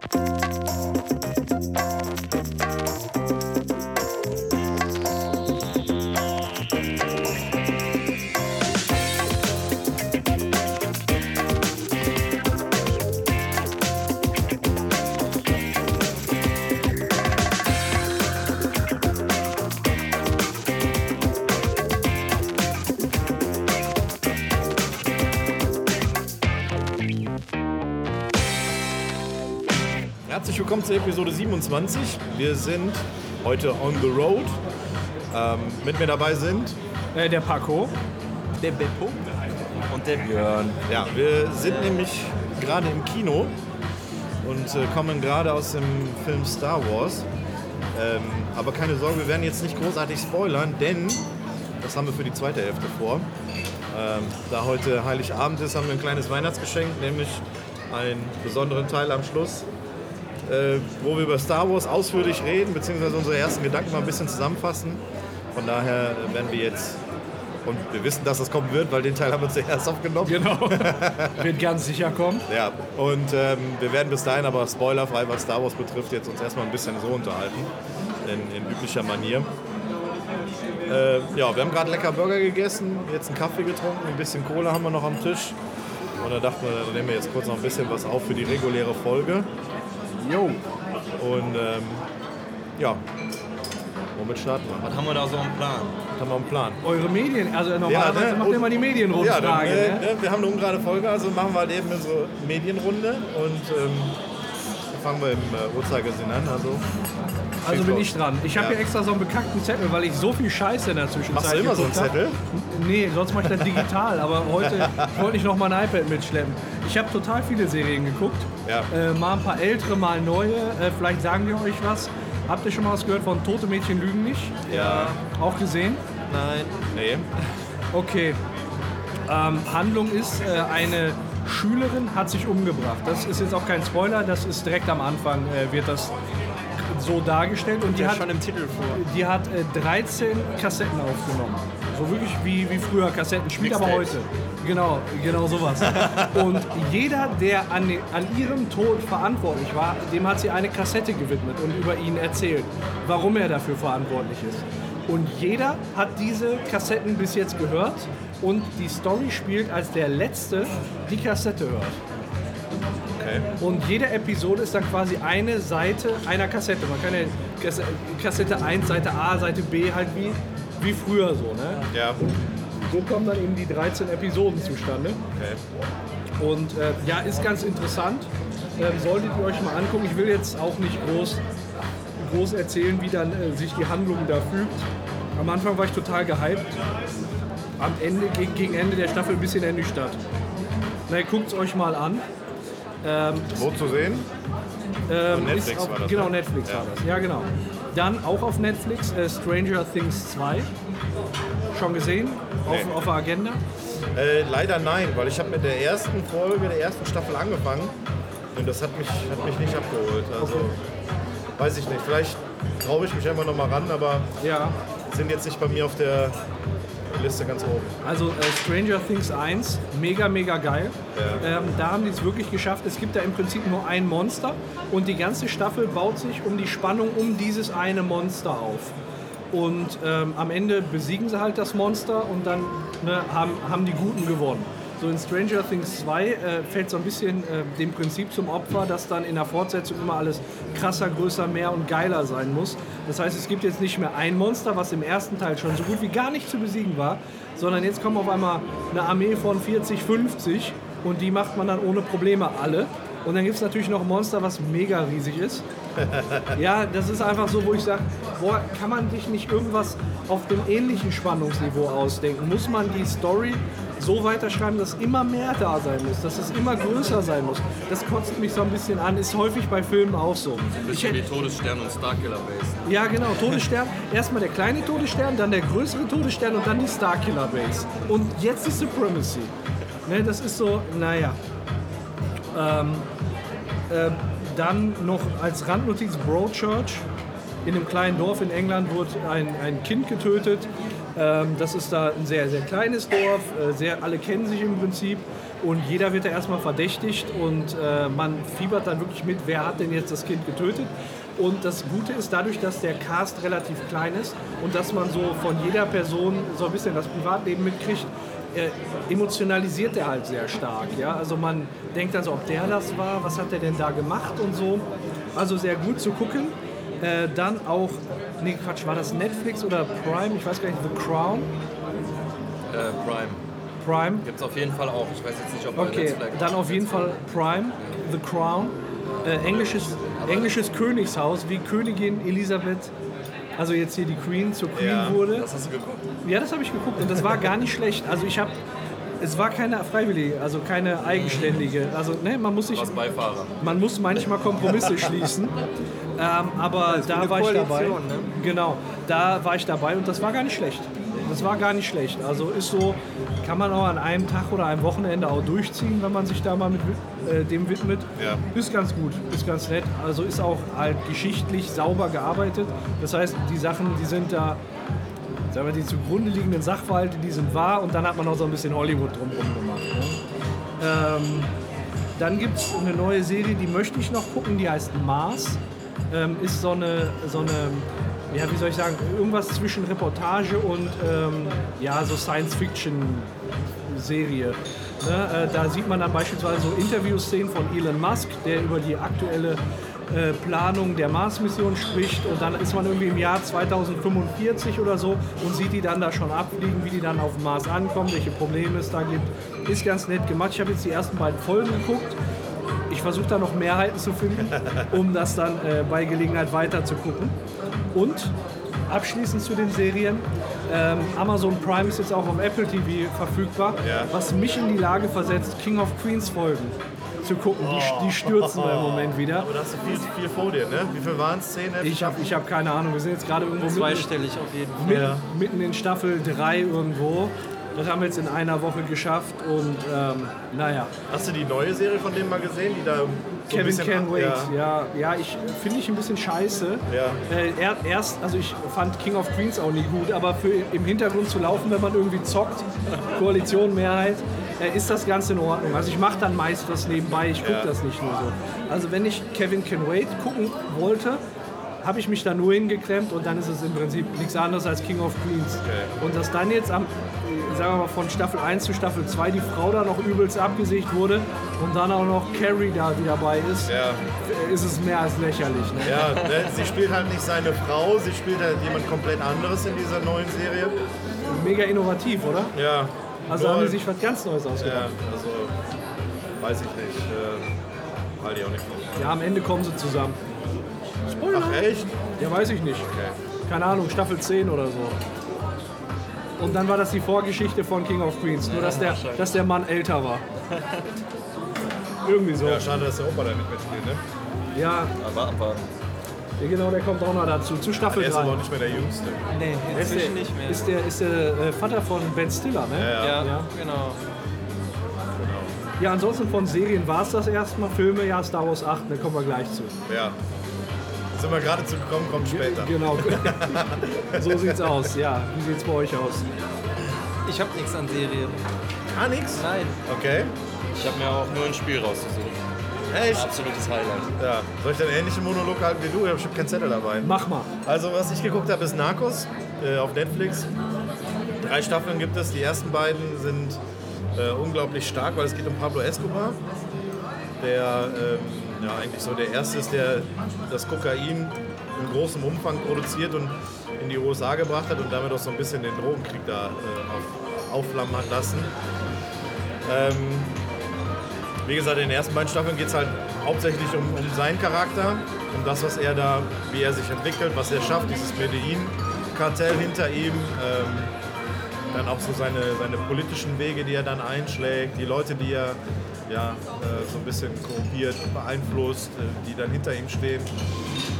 Thank you. Willkommen zur Episode 27. Wir sind heute on the road. Ähm, mit mir dabei sind. Äh, der Paco. Der Beppo und der Björn. Ja, wir sind nämlich gerade im Kino und äh, kommen gerade aus dem Film Star Wars. Ähm, aber keine Sorge, wir werden jetzt nicht großartig spoilern, denn das haben wir für die zweite Hälfte vor. Ähm, da heute Heiligabend ist, haben wir ein kleines Weihnachtsgeschenk, nämlich einen besonderen Teil am Schluss, äh, wo wir über Star Wars ausführlich reden, beziehungsweise unsere ersten Gedanken mal ein bisschen zusammenfassen. Von daher werden wir jetzt, und wir wissen, dass das kommen wird, weil den Teil haben wir zuerst aufgenommen. Genau. Wird ganz sicher kommen. Ja, und ähm, wir werden bis dahin aber spoilerfrei, was Star Wars betrifft, jetzt uns erstmal ein bisschen so unterhalten, in, in üblicher Manier. Äh, ja, wir haben gerade lecker Burger gegessen, jetzt einen Kaffee getrunken, ein bisschen Cola haben wir noch am Tisch. Und da dachten wir, dann nehmen wir jetzt kurz noch ein bisschen was auf für die reguläre Folge. Jo. Und ähm, ja, womit starten wir? Was haben wir da so im Plan? Was haben wir einen Plan? Eure Medien, also normalerweise ne? macht ihr immer die Ja, Medienrundfrage. dann, äh, ne? ne, wir haben eine ungerade Folge, also machen wir halt eben unsere Medienrunde und ähm, fangen wir im äh, Uhrzeigersinn an. Also, Also bin ich dran. Ich habe Ja. hier extra so einen bekackten Zettel, weil ich so viel Scheiße in der Zwischenzeit Machst du immer so einen hab. Zettel? Nee, sonst mache ich das digital. Aber heute wollte ich noch mal ein iPad mitschleppen. Ich habe total viele Serien geguckt. Ja. Äh, mal ein paar ältere, mal neue. Äh, vielleicht sagen wir euch was. Habt ihr schon mal was gehört von Tote Mädchen lügen nicht? Ja. Auch gesehen? Nein. Nee. Okay. Ähm, Handlung ist, äh, eine Schülerin hat sich umgebracht. Das ist jetzt auch kein Spoiler, das ist direkt am Anfang, äh, wird das so dargestellt. Und die hat, schon im Titel vor. die hat äh, 13 Kassetten aufgenommen. So wirklich wie, wie früher Kassetten, spielt aber heute. Genau, genau sowas. Und jeder, der an, den- an ihrem Tod verantwortlich war, dem hat sie eine Kassette gewidmet und über ihn erzählt, warum er dafür verantwortlich ist. Und jeder hat diese Kassetten bis jetzt gehört und die Story spielt, als der Letzte die Kassette hört. Okay. Und jede Episode ist dann quasi eine Seite einer Kassette. Man kann ja Kasse- Kassette 1, Seite A, Seite B halt wie, wie früher so. Ne? Ja. So kommen dann eben die 13 Episoden zustande. Okay. Und äh, ja, ist ganz interessant. Ähm, solltet ihr euch mal angucken. Ich will jetzt auch nicht groß, groß erzählen, wie dann äh, sich die Handlung da fügt. Am Anfang war ich total gehypt. Am Ende, gegen, gegen Ende der Staffel ein bisschen ernüchtert. Na, guckt es euch mal an. Ähm, Wo zu sehen? ähm, Netflix auf, war das, Genau, ne? Netflix Ja. war das. Ja, genau. Dann auch auf Netflix äh, Stranger Things 2. Schon gesehen? Auf, Nee. auf der Agenda? Äh, leider nein, weil ich habe mit der ersten Folge der ersten Staffel angefangen und das hat mich, hat mich nicht abgeholt. Also weiß ich nicht. Vielleicht traue ich mich einfach noch mal ran, aber Ja. sind jetzt nicht bei mir auf der Liste ganz oben. Also äh, Stranger Things 1, mega, mega geil. Ja. Ähm, da haben die es wirklich geschafft. Es gibt da im Prinzip nur ein Monster und die ganze Staffel baut sich um die Spannung um dieses eine Monster auf. Und ähm, am Ende besiegen sie halt das Monster und dann ne, haben, haben die Guten gewonnen. So in Stranger Things 2 äh, fällt so ein bisschen äh, dem Prinzip zum Opfer, dass dann in der Fortsetzung immer alles krasser, größer, mehr und geiler sein muss. Das heißt, es gibt jetzt nicht mehr ein Monster, was im ersten Teil schon so gut wie gar nicht zu besiegen war, sondern jetzt kommen auf einmal eine Armee von 40, 50 und die macht man dann ohne Probleme alle. Und dann gibt es natürlich noch ein Monster, was mega riesig ist. Ja, das ist einfach so, wo ich sage, boah, kann man sich nicht irgendwas auf dem ähnlichen Spannungsniveau ausdenken? Muss man die Story so weiterschreiben, dass immer mehr da sein muss, dass es immer größer sein muss? Das kotzt mich so ein bisschen an, ist häufig bei Filmen auch so. Ich Bisschen hätte, wie Todesstern und Starkiller Base. ja, genau, Todesstern. Erstmal der kleine Todesstern, dann der größere Todesstern und dann die Starkiller Base. Und jetzt die Supremacy. Ne, das ist so, naja. Ähm, äh, dann noch als Randnotiz Broadchurch. In einem kleinen Dorf in England wurde ein, ein Kind getötet. Ähm, das ist da ein sehr, sehr kleines Dorf. Äh, sehr, alle kennen sich im Prinzip. Und jeder wird da erstmal verdächtigt und äh, man fiebert dann wirklich mit, wer hat denn jetzt das Kind getötet. Und das Gute ist dadurch, dass der Cast relativ klein ist und dass man so von jeder Person so ein bisschen das Privatleben mitkriegt, äh, emotionalisiert er halt sehr stark. Ja? Also man denkt dann so, ob der das war, was hat er denn da gemacht und so. Also sehr gut zu gucken. Äh, dann auch, nee Quatsch, war das Netflix oder Prime? Ich weiß gar nicht, The Crown? Äh, Prime. Prime. Gibt es auf jeden Fall auch. Ich weiß jetzt nicht, ob Okay, dann auf jeden Fall Prime, The Crown. Äh, englisches, englisches Königshaus, wie Königin Elisabeth, also jetzt hier die Queen, zur Queen Ja. wurde. Das hast du geguckt? Ja, das habe ich geguckt und das war gar nicht schlecht. Also ich habe, es war keine freiwillige, also keine eigenständige. Also ne, man muss sich, man muss manchmal Kompromisse schließen. Ähm, aber da eine war ich dabei. Koalition, ne? Genau, da war ich dabei und das war gar nicht schlecht. Das war gar nicht schlecht. Also ist so, kann man auch an einem Tag oder einem Wochenende auch durchziehen, wenn man sich da mal mit äh, dem widmet. Ja. Ist ganz gut, ist ganz nett. Also ist auch halt geschichtlich sauber gearbeitet. Das heißt, die Sachen, die sind da, sagen wir, die zugrunde liegenden Sachverhalte, die sind wahr und dann hat man auch so ein bisschen Hollywood drumherum gemacht. Ne? Ähm, dann gibt es eine neue Serie, die möchte ich noch gucken, die heißt Mars. Ähm, ist so eine, so eine, ja, wie soll ich sagen, irgendwas zwischen Reportage und ähm, ja, so Science-Fiction-Serie. Ne? Äh, da sieht man dann beispielsweise so Interviewszenen von Elon Musk, der über die aktuelle äh, Planung der Mars-Mission spricht und dann ist man irgendwie im Jahr 2045 oder so und sieht die dann da schon abfliegen, wie die dann auf dem Mars ankommen, welche Probleme es da gibt. Ist ganz nett gemacht. Ich habe jetzt die ersten beiden Folgen geguckt. Ich versuche da noch Mehrheiten zu finden, um das dann äh, bei Gelegenheit weiter zu gucken. Und abschließend zu den Serien. Ähm, Amazon Prime ist jetzt auch auf Apple TV verfügbar, Ja. was mich in die Lage versetzt, King of Queens Folgen zu gucken. Die, die stürzen wir im Moment wieder. Aber da hast du viel, viel vor dir, ne? Wie viel waren es? Zehn? Ich habe ich hab keine Ahnung, wir sind jetzt gerade irgendwo mitten, Zweistellig auf jeden Fall. mitten, Ja. mitten in Staffel 3 irgendwo. Das haben wir jetzt in einer Woche geschafft und ähm, naja, Hast du die neue Serie von dem mal gesehen, die da so Kevin Can Wait, Ja. ja, ja, ich finde ich ein bisschen scheiße. Ja. Äh, er, erst, also ich fand King of Queens auch nie gut, aber für im Hintergrund zu laufen, wenn man irgendwie zockt, Koalition, Mehrheit, äh, ist das Ganze in Ordnung. Also ich mache dann meist was nebenbei, ich gucke Ja. das nicht nur so. Also wenn ich Kevin Can Wait gucken wollte, habe ich mich da nur hingeklemmt und dann ist es im Prinzip nichts anderes als King of Queens. Okay. Und dass dann jetzt am, sagen wir mal, von Staffel 1 zu Staffel 2 die Frau da noch übelst abgesiegt wurde und dann auch noch Carrie da wieder bei ist, Ja. ist es mehr als lächerlich. Ne? Ja, ne, sie spielt halt nicht seine Frau, sie spielt halt jemand komplett anderes in dieser neuen Serie. Mega innovativ, oder? Ja. Also Nur- haben die sich was ganz Neues ausgedacht. Ja, also weiß ich nicht. Äh, halte ich auch nicht. Ja, am Ende kommen sie zusammen. Ach echt? Ja, weiß ich nicht. Okay. Keine Ahnung, Staffel 10 oder so. Und dann war das die Vorgeschichte von King of Queens, nur dass der, dass der Mann älter war. Irgendwie so. Ja, schade, dass der Opa da nicht mitspielt, ne? Ja, Aber abwarten. ja, genau, der kommt auch noch dazu. Zu Staffel Er ist aber auch 3. nicht mehr der Jüngste. Nee, Ist inzwischen der, nicht mehr. ist der, ist der äh, Vater von Ben Stiller, ne? Ja, ja, Ja. genau. Ja, ansonsten von Serien war es das erstmal. Filme, ja, Star Wars 8, da kommen wir gleich zu. Ja. Sind wir gerade zu gekommen, kommt später. Genau. so sieht's aus, ja. Wie sieht's bei euch aus? Ich habe nichts an Serien. Gar nichts? Nein. Okay. Ich habe mir auch nur ein Spiel rausgesucht. Ein Echt? absolutes Highlight. Ja. Soll ich dann ähnlichen Monolog halten wie du? Ich habe bestimmt keinen Zettel dabei. Mach mal. Also, was ich geguckt habe, ist Narcos äh, auf Netflix. Drei Staffeln gibt es. Die ersten beiden sind äh, unglaublich stark, weil es geht um Pablo Escobar, der ähm, ja, eigentlich so der Erste ist, der das Kokain in großem Umfang produziert und in die USA gebracht hat und damit auch so ein bisschen den Drogenkrieg da äh, auf, aufflammen hat lassen. Ähm, wie gesagt, in den ersten beiden Staffeln geht es halt hauptsächlich um, um seinen Charakter, um das, was er da, wie er sich entwickelt, was er schafft, dieses Medellin-Kartell hinter ihm, ähm, dann auch so seine, seine politischen Wege, die er dann einschlägt, die Leute, die er ja, äh, so ein bisschen korrumpiert, beeinflusst, äh, die dann hinter ihm stehen.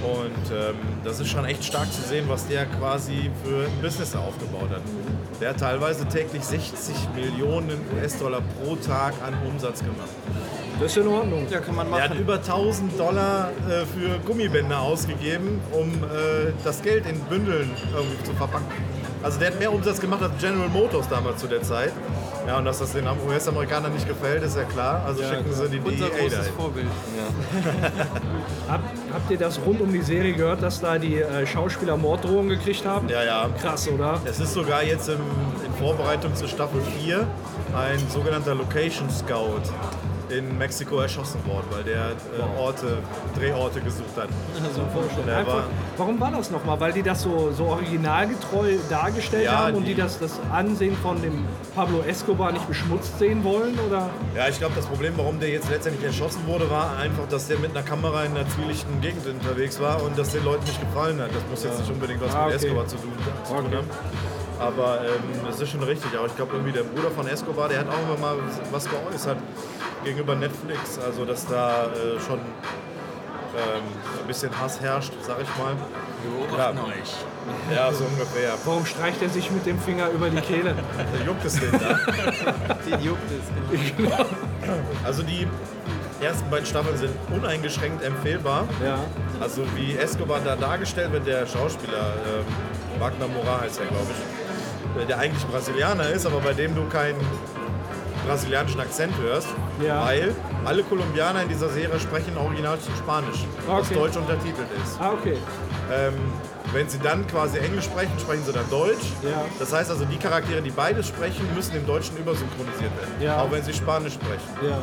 Und ähm, das ist schon echt stark zu sehen, was der quasi für ein Business aufgebaut hat. Der hat teilweise täglich 60 Millionen US-Dollar pro Tag an Umsatz gemacht. Das ist in Ordnung. Ja, kann man Er hat machen. über 1000 Dollar äh, für Gummibänder ausgegeben, um äh, das Geld in Bündeln irgendwie zu verpacken. Also der hat mehr Umsatz gemacht als General Motors damals zu der Zeit. Ja, und dass das den US-Amerikanern nicht gefällt, ist ja klar. Also schicken sie die Unser DEA großes dahin. Vorbild. Hab, habt ihr das rund um die Serie gehört, dass da die äh, Schauspieler Morddrohungen gekriegt haben? Ja, ja. Krass, oder? Es ist sogar jetzt im, in Vorbereitung zur Staffel 4 ein sogenannter Location Scout in Mexiko erschossen worden, weil der äh, Orte, Drehorte gesucht hat. So vorstellen. Der Einfach, war- warum war das nochmal? Weil die das so, so originalgetreu dargestellt Ja, haben und die die- das, das Ansehen von dem Pablo Escobar nicht beschmutzt sehen wollen? Oder? Ja, ich glaube, das Problem, warum der jetzt letztendlich erschossen wurde, war einfach, dass der mit einer Kamera in einer zwielichten Gegend unterwegs war und das den Leuten nicht gefallen hat. Das muss jetzt nicht unbedingt was Ah, mit okay. Escobar zu tun, zu tun Okay. haben. Aber ähm, das ist schon richtig. Aber ich glaube, irgendwie der Bruder von Escobar, der hat auch immer mal was geäußert gegenüber Netflix. Also, dass da äh, schon ähm, ein bisschen Hass herrscht, sag ich mal. Ja. Ja, so ungefähr. Warum streicht er sich mit dem Finger über die Kehle? Da juckt es den da. Den juckt es. Genau. Also die ersten beiden Staffeln sind uneingeschränkt empfehlbar. ja. Also wie Escobar da dargestellt wird, der Schauspieler, ähm, Wagner Moura heißt er, glaube ich, der eigentlich Brasilianer ist, aber bei dem du keinen brasilianischen Akzent hörst, Ja. weil alle Kolumbianer in dieser Serie sprechen original Spanisch, was Okay. deutsch untertitelt ist. Ah, okay. Ähm, wenn sie dann quasi Englisch sprechen, sprechen sie dann Deutsch. Ja. Das heißt also, die Charaktere, die beides sprechen, müssen im Deutschen übersynchronisiert werden, Ja. auch wenn sie Spanisch sprechen. Ja.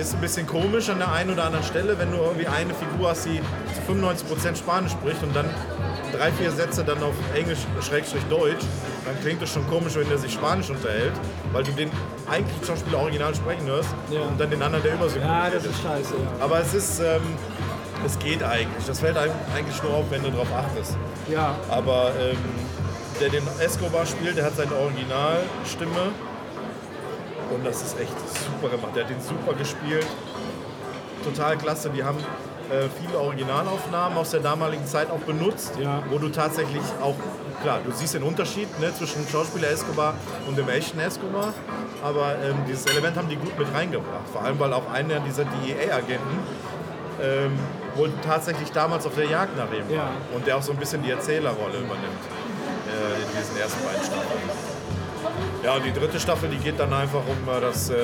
Ist ein bisschen komisch an der einen oder anderen Stelle, wenn du irgendwie eine Figur hast, die zu 95% Spanisch spricht und dann drei, vier Sätze dann auf Englisch, Schrägstrich Deutsch, dann klingt es schon komisch, wenn der sich Spanisch unterhält, weil du den eigentlichen Schauspieler original sprechen hörst Ja. und dann den anderen, der ja, übersynchronisiert das ist scheiße. Ja. Aber es ist, ähm, es geht eigentlich. Das fällt einem eigentlich nur auf, wenn du darauf achtest. ja. Aber ähm, der den Escobar spielt, der hat seine Originalstimme. Und das ist echt super gemacht. Der hat den super gespielt. Total klasse. Die haben äh, viele Originalaufnahmen aus der damaligen Zeit auch benutzt, Ja. wo du tatsächlich auch, klar, du siehst den Unterschied ne, zwischen Schauspieler Escobar und dem echten Escobar. Aber ähm, dieses Element haben die gut mit reingebracht. Vor allem, weil auch einer dieser DEA-Agenten ähm, wohl tatsächlich damals auf der Jagd nach ihm war. Ja. Und der auch so ein bisschen die Erzählerrolle übernimmt äh, in diesen ersten beiden Staffeln. Ja, und die dritte Staffel, die geht dann einfach um äh, das äh,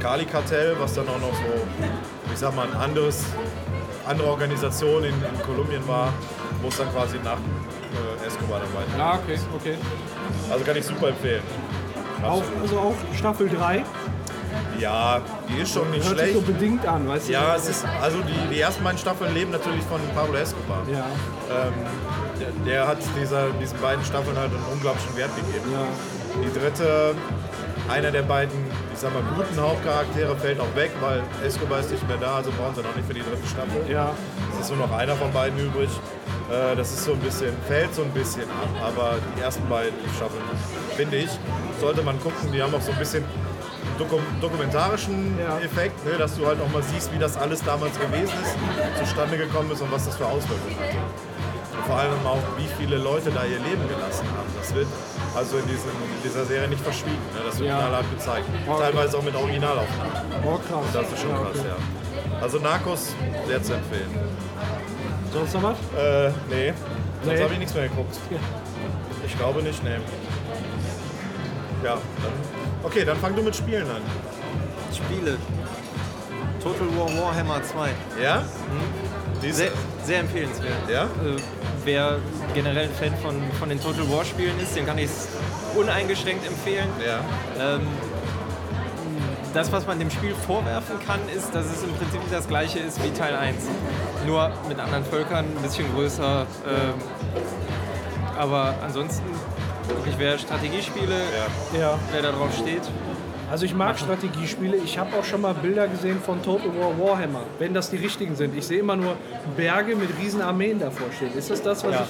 Kali-Kartell, was dann auch noch so, ich sag mal, ein anderes, andere Organisation in, in Kolumbien war, wo es dann quasi nach äh, Escobar dann weiter. Ah, okay, okay. Also kann ich super empfehlen. Auch, also auch Staffel 3 Ja, die ist schon nicht hört sich schlecht. so bedingt an, weißt du? Ja, es ist, also die, die ersten beiden Staffeln leben natürlich von Pablo Escobar. Ja, Ähm, der, der hat dieser, diesen beiden Staffeln halt einen unglaublichen Wert gegeben. ja. Die dritte, einer der beiden, sag mal, guten Hauptcharaktere fällt auch weg, weil Escobar ist nicht mehr da, also brauchen sie noch nicht für die dritte Staffel. Ja, Es ist nur noch einer von beiden übrig. Äh, Das ist so ein bisschen, fällt so ein bisschen ab, aber die ersten beiden Staffeln, finde ich, sollte man gucken. Die haben auch so ein bisschen dokum dokumentarischen Ja. Effekt, ne, dass du halt auch mal siehst, wie das alles damals gewesen ist, zustande gekommen ist und was das für Auswirkungen hatte. Und vor allem auch, wie viele Leute da ihr Leben gelassen haben. Das wird also in, diesem, in dieser Serie nicht verschwiegen. Ne? Das wird Ja. knallhart gezeigt. Okay. Teilweise auch mit Originalaufnahmen. oh krass. Das ist schon Ja, krass, okay. ja. Also Narcos sehr zu empfehlen. Sonst noch was? Äh, nee. Sonst Nee. habe ich nichts mehr geguckt. Ich glaube nicht, nee. Ja, dann. Okay, dann fang du mit Spielen an. Spiele. Total War Warhammer 2. Ja? Diese, Sehr, sehr empfehlenswert. Ja? Äh, wer generell ein Fan von, von den Total War Spielen ist, den kann ich es uneingeschränkt empfehlen. Ja. Ähm, das, was man dem Spiel vorwerfen kann, ist, dass es im Prinzip das gleiche ist wie Teil 1. Nur mit anderen Völkern, ein bisschen größer. Ähm, aber ansonsten, wirklich, wer Strategiespiele, Ja. Ja. wer da drauf steht, Also ich mag Strategiespiele. Ich habe auch schon mal Bilder gesehen von Total War Warhammer, wenn das die richtigen sind. Ich sehe immer nur Berge mit riesen Armeen davor stehen. Ist das das, was Ja. ich...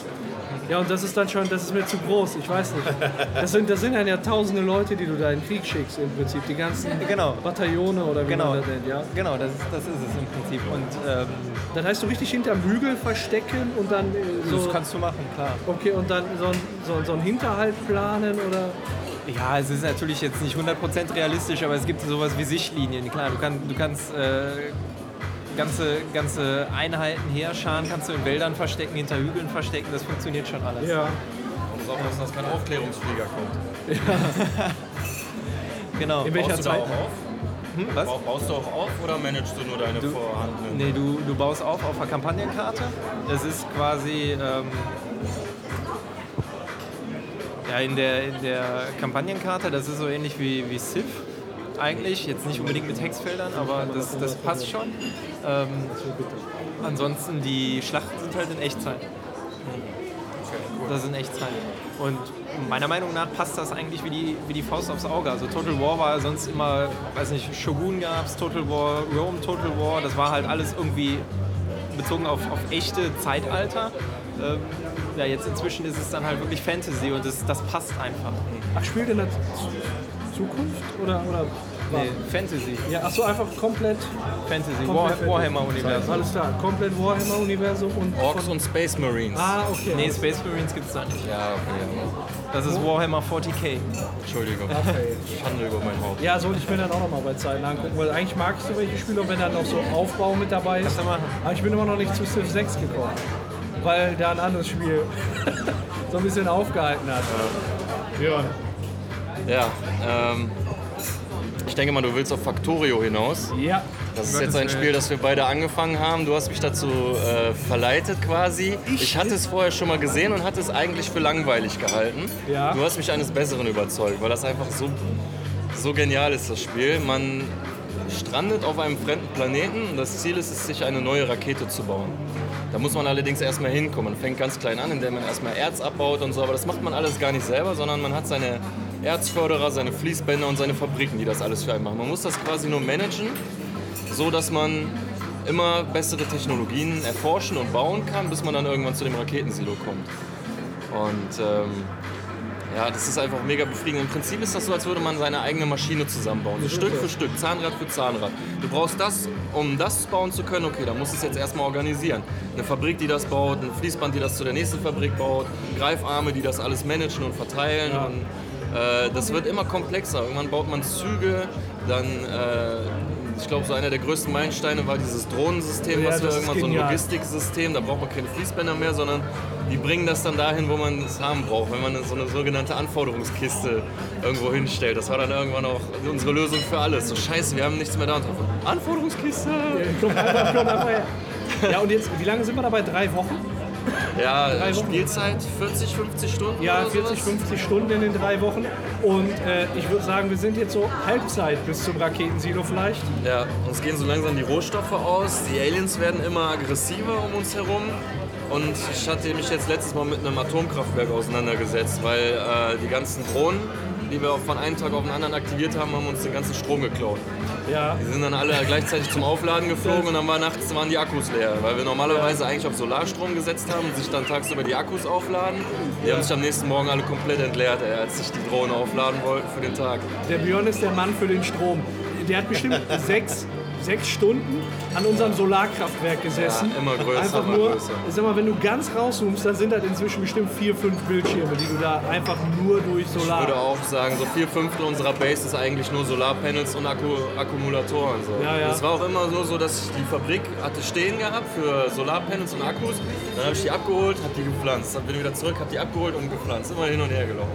Ja, und das ist dann schon, das ist mir zu groß, ich weiß nicht. Das sind, das sind dann ja tausende Leute, die du da in den Krieg schickst im Prinzip. Die ganzen Genau. Bataillone oder wie Genau. man das nennt, ja. genau, das, ist- das ist es im Prinzip. Und ähm, Das heißt, du richtig hinterm Hügel verstecken und dann äh, so... das kannst du machen, klar. Okay, und dann so, so, so einen Hinterhalt planen oder... Ja, es ist natürlich jetzt nicht 100% realistisch, aber es gibt sowas wie Sichtlinien. Klar, du, kann, du kannst äh, ganze, ganze Einheiten herscharen, kannst du in Wäldern verstecken, hinter Hügeln verstecken, das funktioniert schon alles. Ja. Man muss aufpassen, dass kein Aufklärungsflieger kommt. Genau. In welcher Baust Zeit? auch auf? Hm, was? Bau- Baust du auch auf oder managst du nur deine Du- vorhandenen? Nee, du, du baust auf auf einer Kampagnenkarte. Es ist quasi ähm, ja, in, der, in der Kampagnenkarte, das ist so ähnlich wie, wie Civ eigentlich. Jetzt nicht unbedingt mit Hexfeldern, aber das, das passt schon. Ähm, ansonsten die Schlachten sind halt in Echtzeit. Das ist in Echtzeit. Und meiner Meinung nach passt das eigentlich wie die, wie die Faust aufs Auge. Also Total War war sonst immer, weiß nicht, Shogun gab es, Total War, Rome Total War. Das war halt alles irgendwie bezogen auf, auf echte Zeitalter. Ähm, ja, jetzt inzwischen ist es dann halt wirklich Fantasy und das, das passt einfach. Ach, spielt in der Zukunft? Oder, oder Nee, Fantasy. Ja, achso, einfach komplett, Fantasy. War, Warhammer-Universum. Alles klar, komplett Warhammer-Universum und. Orks und Space Marines. Ah, okay. Nee, Space Marines gibt es da nicht. Ja, okay. Das ist Warhammer 40k. Entschuldigung. Okay. Schande über mein Haupt. Ja, soll ich mir dann auch noch mal bei Zeiten angucken, weil eigentlich mag ich so welche Spiele, wenn dann noch so Aufbau mit dabei ist. Kannst du machen. Aber ich bin immer noch nicht zu Civ 6 gekommen, weil da ein anderes Spiel so ein bisschen aufgehalten hat. Ja. Ja, ähm, ich denke mal, du willst auf Factorio hinaus. Ja, Das ist jetzt ein Spiel, das wir beide angefangen haben. Du hast mich dazu äh, verleitet quasi. Ich, hatte es vorher schon mal gesehen und hatte es eigentlich für langweilig gehalten. Ja. Du hast mich eines Besseren überzeugt, weil das einfach so, so genial ist, das Spiel. Man strandet auf einem fremden Planeten und das Ziel ist es, sich eine neue Rakete zu bauen. Da muss man allerdings erstmal hinkommen. Man fängt ganz klein an, indem man erstmal Erz abbaut und so, aber das macht man alles gar nicht selber, sondern man hat seine Erzförderer, seine Fließbänder und seine Fabriken, die das alles für einen machen. Man muss das quasi nur managen so dass man immer bessere Technologien erforschen und bauen kann, bis man dann irgendwann zu dem Raketensilo kommt. Und ähm, ja, das ist einfach mega befriedigend. Im Prinzip ist das so, als würde man seine eigene Maschine zusammenbauen. So Stück für Stück, Zahnrad für Zahnrad. Du brauchst das, um das bauen zu können. Okay, dann musst du es jetzt erstmal organisieren. Eine Fabrik, die das baut, ein Fließband, die das zu der nächsten Fabrik baut, Greifarme, die das alles managen und verteilen. Und, äh, das wird immer komplexer. Irgendwann baut man Züge, dann, äh, ich glaube, so einer der größten Meilensteine war dieses Drohnensystem, Ja, was wir irgendwann so ein. Logistiksystem, da braucht man keine Fließbänder mehr, sondern die bringen das dann dahin, wo man es haben braucht, wenn man so eine sogenannte Anforderungskiste irgendwo hinstellt. Das war dann irgendwann auch unsere Lösung für alles. So scheiße, wir haben nichts mehr da. Und dann, Anforderungskiste! her. Ja, und jetzt, wie lange sind wir dabei? Drei Wochen? Ja, Drei Wochen. Spielzeit 40, 50 Stunden Ja, oder 40, sowas? 50 Stunden in den drei Wochen. Und äh, ich würde sagen, wir sind jetzt so Halbzeit bis zum Raketensilo vielleicht. Ja, uns gehen so langsam die Rohstoffe aus, die Aliens werden immer aggressiver um uns herum. Und ich hatte mich jetzt letztes Mal mit einem Atomkraftwerk auseinandergesetzt, weil äh, die ganzen Drohnen, die wir von einem Tag auf den anderen aktiviert haben, haben uns den ganzen Strom geklaut. Ja, Die sind dann alle gleichzeitig zum Aufladen geflogen und dann war nachts waren die Akkus leer, weil wir normalerweise eigentlich auf Solarstrom gesetzt haben und sich dann tagsüber die Akkus aufladen. Die haben sich am nächsten Morgen alle komplett entleert, ey, als sich die Drohnen aufladen wollten für den Tag. der Björn ist der Mann für den Strom. Der hat bestimmt sechs, sechs Stunden an unserem Solarkraftwerk gesessen. Ja, immer größer, Einfach immer nur, größer. Sag mal, wenn du ganz rauszoomst, dann sind das inzwischen bestimmt vier, fünf Bildschirme, die du da einfach nur durch Ich würde Solar... auch sagen, so vier Fünftel unserer Base ist eigentlich nur Solarpanels und Akku Akkumulatoren. So. Ja, ja. Das war auch immer so, so, dass ich die Fabrik hatte stehen gehabt für Solarpanels und Akkus. Dann habe ich die abgeholt, habe die gepflanzt. Dann bin ich wieder zurück, habe die abgeholt und gepflanzt. Immer hin und her gelaufen.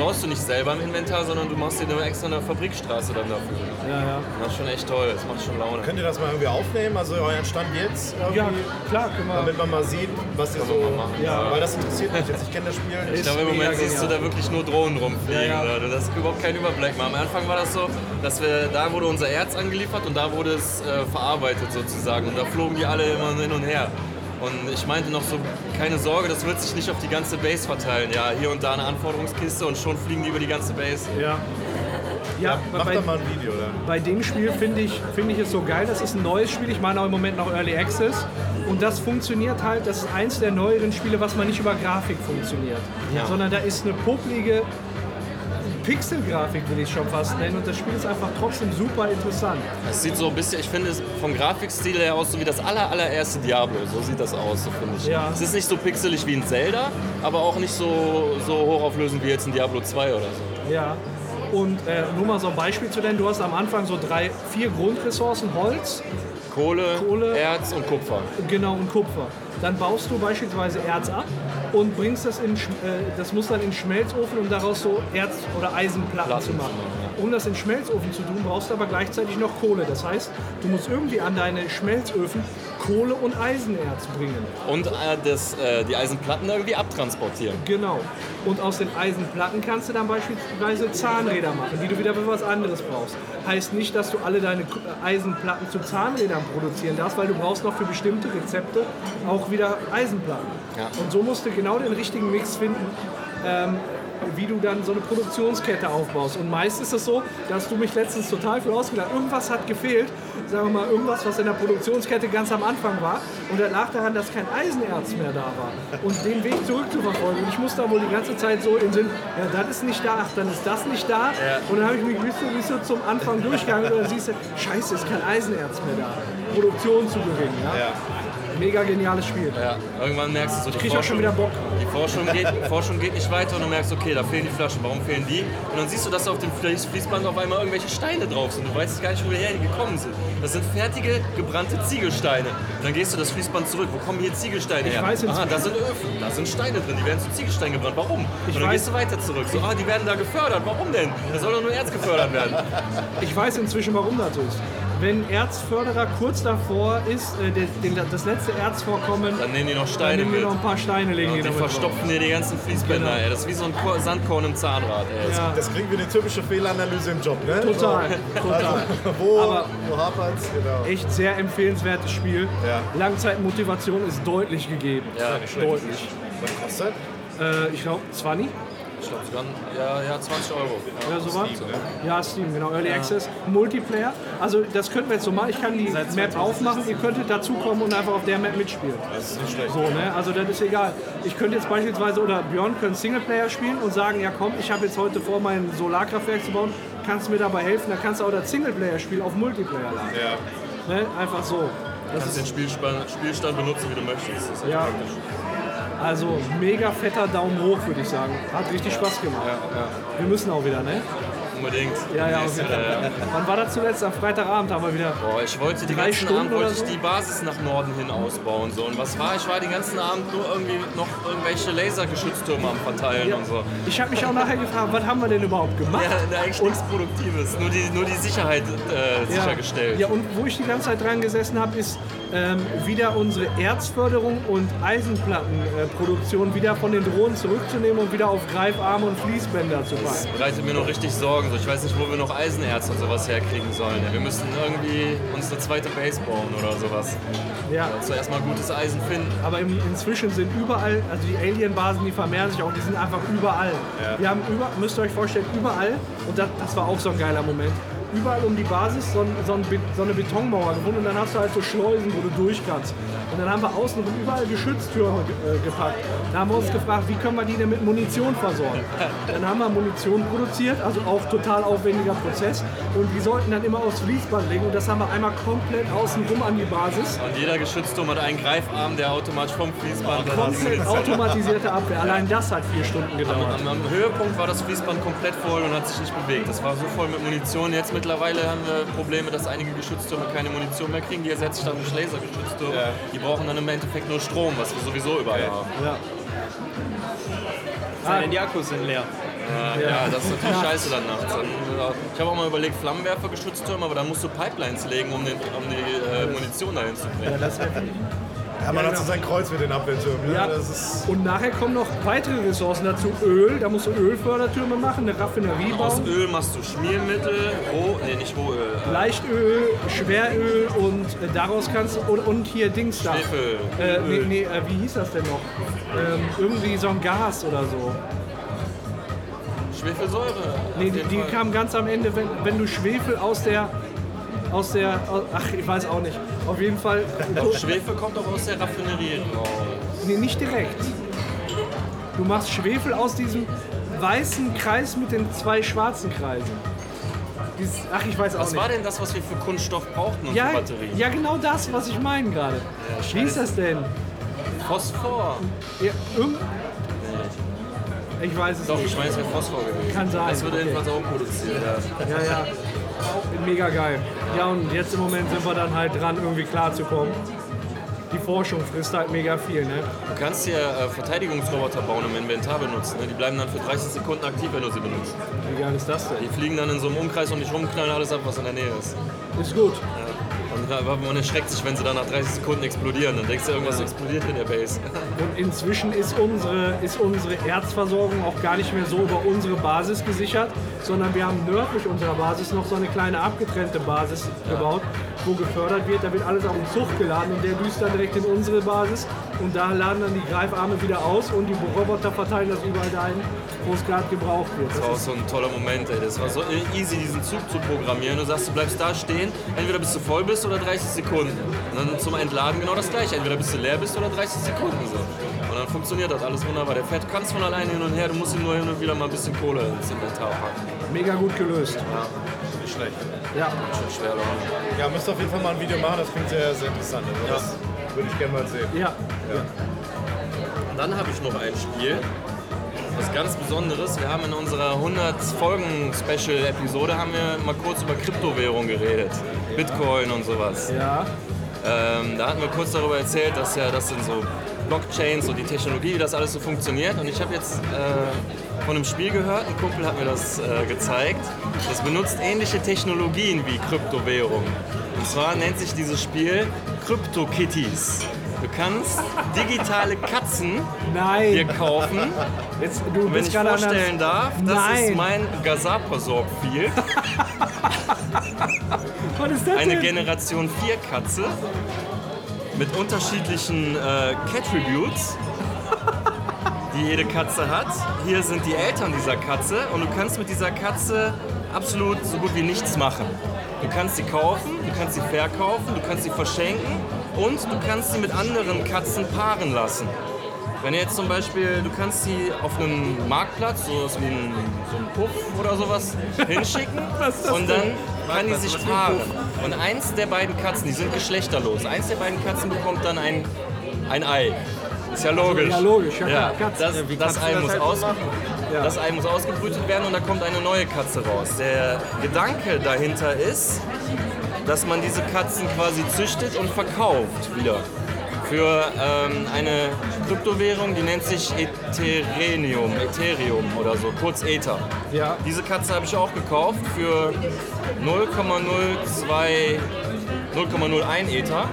Baust du nicht selber im Inventar, sondern du machst dir eine extra eine Fabrikstraße dann dafür. Ja, ja. Das ist schon echt toll, das macht schon Laune. Könnt ihr das mal irgendwie aufnehmen? Also euren Stand jetzt? Irgendwie, ja, klar, können wir... Damit man mal sieht, was ihr so. machen. Ja. Weil das interessiert mich jetzt. Ich kenne das Spiel Ich nicht. glaube, im Moment siehst du genial. da wirklich nur Drohnen rumfliegen. Ja, ja. Das ist überhaupt kein Überblick mehr. Am Anfang war das so, dass wir, da wurde unser Erz angeliefert und da wurde es äh, verarbeitet sozusagen. Und da flogen die alle immer hin und her. Und ich meinte noch so, keine Sorge, das wird sich nicht auf die ganze Base verteilen. Ja, hier und da eine Anforderungskiste und schon fliegen die über die ganze Base. Ja. Ja, Mach bei, doch mal ein Video dann. bei dem Spiel finde ich, finde ich es so geil. Das ist ein neues Spiel. Ich meine auch im Moment noch Early Access. Und das funktioniert halt, das ist eins der neueren Spiele, was man nicht über Grafik funktioniert. Ja. Sondern da ist eine popelige Pixelgrafik, will ich schon fast nennen. Und das Spiel ist einfach trotzdem super interessant. Es sieht so ein bisschen, ich finde es vom Grafikstil her aus, so wie das aller, allererste Diablo. So sieht das aus, so finde ich. Ja. Es ist nicht so pixelig wie ein Zelda, aber auch nicht so, so hochauflösend wie jetzt ein Diablo 2 oder so. Ja. Und äh, nur mal so ein Beispiel zu nennen. Du hast am Anfang so drei, vier Grundressourcen, Holz, Kohle, Kohle. Erz und Kupfer. Genau, und Kupfer. Dann baust du beispielsweise Erz ab und bringst das in, äh, das muss dann in Schmelzofen, um daraus so Erz- oder Eisenplatten Platten zu machen. um das in Schmelzofen zu tun, brauchst du aber gleichzeitig noch Kohle. Das heißt, du musst irgendwie an deine Schmelzöfen Kohle und Eisenerz bringen. Und äh, das, äh, die Eisenplatten irgendwie abtransportieren. Genau. Und aus den Eisenplatten kannst du dann beispielsweise Zahnräder machen, die du wieder für was anderes brauchst. Heißt nicht, dass du alle deine äh, Eisenplatten zu Zahnrädern produzieren darfst, weil du brauchst noch für bestimmte Rezepte auch wieder Eisenplatten. Ja. Und so musst du genau den richtigen Mix finden, ähm, wie du dann so eine Produktionskette aufbaust. Und meist ist es so, dass du mich letztens total für ausgedacht Irgendwas hat gefehlt, sagen wir mal, irgendwas, was in der Produktionskette ganz am Anfang war. Und das lag daran, dass kein Eisenerz mehr da war. Und den Weg zurückzuverfolgen. Und ich musste da wohl die ganze Zeit so in Sinn, ja, das ist nicht da, ach, dann ist das nicht da. Und dann habe ich mich bis so, bis so zum Anfang durchgegangen und dann siehst du, scheiße, ist kein Eisenerz mehr da. Produktion zu gewinnen. Ja? Mega geniales Spiel. Ja, irgendwann merkst du so, die krieg auch schon wieder Bock. Die Forschung geht, Forschung geht nicht weiter und du merkst, okay, da fehlen die Flaschen, warum fehlen die? Und dann siehst du, dass auf dem Fließ- Fließband auf einmal irgendwelche Steine drauf sind. Du weißt gar nicht, woher die gekommen sind. Das sind fertige, gebrannte Ziegelsteine. Und dann gehst du das Fließband zurück. Wo kommen hier Ziegelsteine her? weiß Aha, da sind Öfen, da sind Steine drin, die werden zu Ziegelsteinen gebrannt. Warum? Ich und dann weiß- gehst du weiter zurück. So, ah, die werden da gefördert. Warum denn? Da soll doch nur Erz gefördert werden. Ich weiß inzwischen, warum das ist. Wenn Erzförderer kurz davor ist, äh, den, den, das letzte Erzvorkommen, Dann nehmen die noch dann Steine nehmen wir mit. noch ein paar Steine, legen Und die die verstopfen dir die ganzen Fließbänder. Genau. Ey. Das ist wie so ein Ko- Sandkorn im Zahnrad. Ey. Ja, Das kriegen wir eine typische Fehleranalyse im Job, ne? total, So, total. also, wo, Aber- wo hapert's? Genau. Echt sehr empfehlenswertes Spiel. Ja. Langzeitmotivation ist deutlich gegeben. Ja, Deutlich. Was kostet? Äh, ich glaube 20 Ich glaube sogar, ja, ja, 20 Euro. oder sowas. Ja, Steam, genau. Early Access. Multiplayer. Also das könnten wir jetzt so machen. Ich kann die Seit Map 2016. aufmachen. Ihr könntet dazukommen und einfach auf der Map mitspielen. Das ist nicht schlecht. So, ne? Also das ist egal. Ich könnte jetzt beispielsweise, oder Björn könnte Singleplayer spielen und sagen, ja komm, ich habe jetzt heute vor, mein Solarkraftwerk zu bauen, kannst du mir dabei helfen? Dann kannst du auch das Singleplayer-Spiel auf Multiplayer laden. Ja. Ne? Einfach so. Du kannst den Spielstand, Spielstand benutzen, wie du möchtest. Das ist echt Ja. praktisch. Also mega fetter Daumen hoch, würde ich sagen. Hat richtig Spaß gemacht. Wir müssen auch wieder, ne? Unbedingt. Ja, ja, auf jeden Fall. Wann war das zuletzt? Am Freitagabend haben wir wieder. Boah, ich wollte die ganzen Stunden Abend wollte oder ich so? die Basis nach Norden hin ausbauen. So. Und was war? Ich war den ganzen Abend nur irgendwie noch irgendwelche Lasergeschütztürme am Verteilen Ja. und so. Ich habe mich auch nachher gefragt, was haben wir denn überhaupt gemacht? Ja, eigentlich nichts Produktives. Nur die, nur die Sicherheit äh, sichergestellt. Ja, und wo ich die ganze Zeit dran gesessen habe, ist ähm, wieder unsere Erzförderung und Eisenplattenproduktion wieder von den Drohnen zurückzunehmen und wieder auf Greifarme und Fließbänder zu Das packen. bereitet mir noch richtig Sorgen. So, ich weiß nicht, wo wir noch Eisenerz und sowas herkriegen sollen. Ja, wir müssen irgendwie uns eine zweite Base bauen oder sowas. Ja, Zuerst mal gutes Eisen finden. aber im, inzwischen sind überall, also die Alien-Basen, die vermehren sich auch, die sind einfach überall. Wir haben über, müsst ihr euch vorstellen, überall, und das, das war auch so ein geiler Moment, überall um die Basis so, ein, so, ein, Be- so eine Betonmauer gefunden und dann hast du halt so Schleusen, wo du durch kannst. Und dann haben wir außenrum überall Geschütztürme äh, gepackt. Da haben wir uns gefragt, wie können wir die denn mit Munition versorgen? Dann haben wir Munition produziert, also auch total aufwendiger Prozess. Und die sollten dann immer aufs Fließband legen und das haben wir einmal komplett außenrum an die Basis. Und jeder Geschützturm hat einen Greifarm, der automatisch vom Fließband Komplett automatisierte Abwehr. Allein das hat vier Stunden gedauert. Am, am Höhepunkt war das Fließband komplett voll und hat sich nicht bewegt. Das war so voll mit Munition. Jetzt mittlerweile haben wir Probleme, dass einige Geschütztürme keine Munition mehr kriegen. Die ersetzt sich dann durch Lasergeschütztürme. Ja. Die brauchen dann im Endeffekt nur Strom, was wir sowieso überall haben. Ja. Denn die Akkus sind leer. Äh, ja. das ist natürlich scheiße dann nachts. Äh, Ich habe auch mal überlegt, Flammenwerfergeschütztürme, aber da musst du Pipelines legen, um, den, um die äh, Munition dahin zu bringen. Das wär- Ja, man hat so sein Kreuz mit den Abwehrtürmen. Ne? ja. Das ist Und nachher kommen noch weitere Ressourcen dazu. Öl, da musst du Ölfördertürme machen, eine Raffinerie Aus bauen. Öl machst du Schmiermittel, Roh, nee, nicht Rohöl, äh, Leichtöl, Schweröl und äh, daraus kannst du. Und, und hier Dings da. Schwefel. Äh, nee, nee, äh, wie hieß das denn noch? Ähm, irgendwie so ein Gas oder so. Schwefelsäure. Nee, die, die kam ganz am Ende, wenn, wenn du Schwefel aus der. Aus der. Aus, ach, ich weiß auch nicht. Auf jeden Fall. Doch, Schwefel kommt doch aus der Raffinerie raus. Nee, nicht direkt. Du machst Schwefel aus diesem weißen Kreis mit den zwei schwarzen Kreisen. Dieses, ach, ich weiß auch Was nicht. war denn das, was wir für Kunststoff brauchten und ja, für Batterien? ja, genau das, was ich meine gerade. Wie ist das denn? Phosphor. Ja, irgend- ich weiß es Doch, nicht. ich meine, es wäre Phosphor gewesen. Kann sein, Das wird okay. jedenfalls auch produziert. Ja. Ja, ja. Auch mega geil. Ja, und jetzt im Moment sind wir dann halt dran, irgendwie klarzukommen. die Forschung frisst halt mega viel. Ne? Du kannst hier äh, Verteidigungsroboter bauen im Inventar benutzen. Ne? Die bleiben dann für 30 Sekunden aktiv, wenn du sie benutzt. Wie geil ist das denn? Die fliegen dann in so einem Umkreis um dich rum, knallen alles ab, was in der Nähe ist. Ist gut. Ja. Und man erschreckt sich, wenn sie dann nach 30 Sekunden explodieren. Dann denkst du, irgendwas explodiert in der Base. Und inzwischen ist unsere, ist unsere Erzversorgung auch gar nicht mehr so über unsere Basis gesichert, sondern wir haben nördlich unserer Basis noch so eine kleine abgetrennte Basis gebaut, wo gefördert wird. Da wird alles auf den Zug geladen und der düst dann direkt in unsere Basis. Und da laden dann die Greifarme wieder aus und die Roboter verteilen das überall dahin, wo es gerade gebraucht wird. Das war auch so ein toller Moment, ey. Das war so easy, diesen Zug zu programmieren. Du sagst, du bleibst da stehen, entweder bis du voll bist oder 30 Sekunden. Und dann zum Entladen genau das gleiche. Entweder bis du leer bist oder 30 Sekunden. So. Und dann funktioniert das alles wunderbar. Der fährt ganz von alleine hin und her. Du musst ihm nur hin und wieder mal ein bisschen Kohle ins Inventar packen. Mega gut gelöst. Ja, nicht schlecht. Ja. Schon schwer, Leute. Ja, müsst auf jeden Fall mal ein Video machen, das klingt sehr, sehr interessant. Das würde ich gerne mal sehen. Ja. Dann habe ich noch ein Spiel, was ganz Besonderes. Wir haben in unserer 100 Folgen Special Episode haben wir mal kurz über Kryptowährung geredet, Bitcoin und sowas. Ja. Ähm, da hatten wir kurz darüber erzählt, dass ja das sind so Blockchains und die Technologie, wie das alles so funktioniert. Und ich habe jetzt äh, von einem Spiel gehört, ein Kumpel hat mir das äh, gezeigt. Das benutzt ähnliche Technologien wie Kryptowährung. Und zwar nennt sich dieses Spiel CryptoKitties. Du kannst digitale Katzen Nein. hier kaufen. Jetzt, du Wenn bist ich vorstellen darf, das Nein. ist mein Gazapasor-Viel. Was ist das eine denn? Generation 4 Katze mit unterschiedlichen äh, Cattributes, die jede Katze hat. Hier sind die Eltern dieser Katze und du kannst mit dieser Katze absolut so gut wie nichts machen. Du kannst sie kaufen, du kannst sie verkaufen, du kannst sie verschenken und du kannst sie mit anderen Katzen paaren lassen. Wenn jetzt zum Beispiel, du kannst sie auf einem Marktplatz, so was wie ein, so ein Puff oder sowas, hinschicken und dann kann die sich paaren. Und eins der beiden Katzen, die sind geschlechterlos, eins der beiden Katzen bekommt dann ein, ein Ei. Ist ja logisch. Ja, logisch, ja klar. Das, Ja, wie das, du Ei das muss halt aus? Ja. das Ei muss ausgebrütet werden und da kommt eine neue Katze raus. Der Gedanke dahinter ist, dass man diese Katzen quasi züchtet und verkauft wieder. Für ähm, eine Kryptowährung, die nennt sich Ethereum, Ethereum oder so, kurz Ether. Ja. Diese Katze habe ich auch gekauft für 0,02, 0,01 Ether.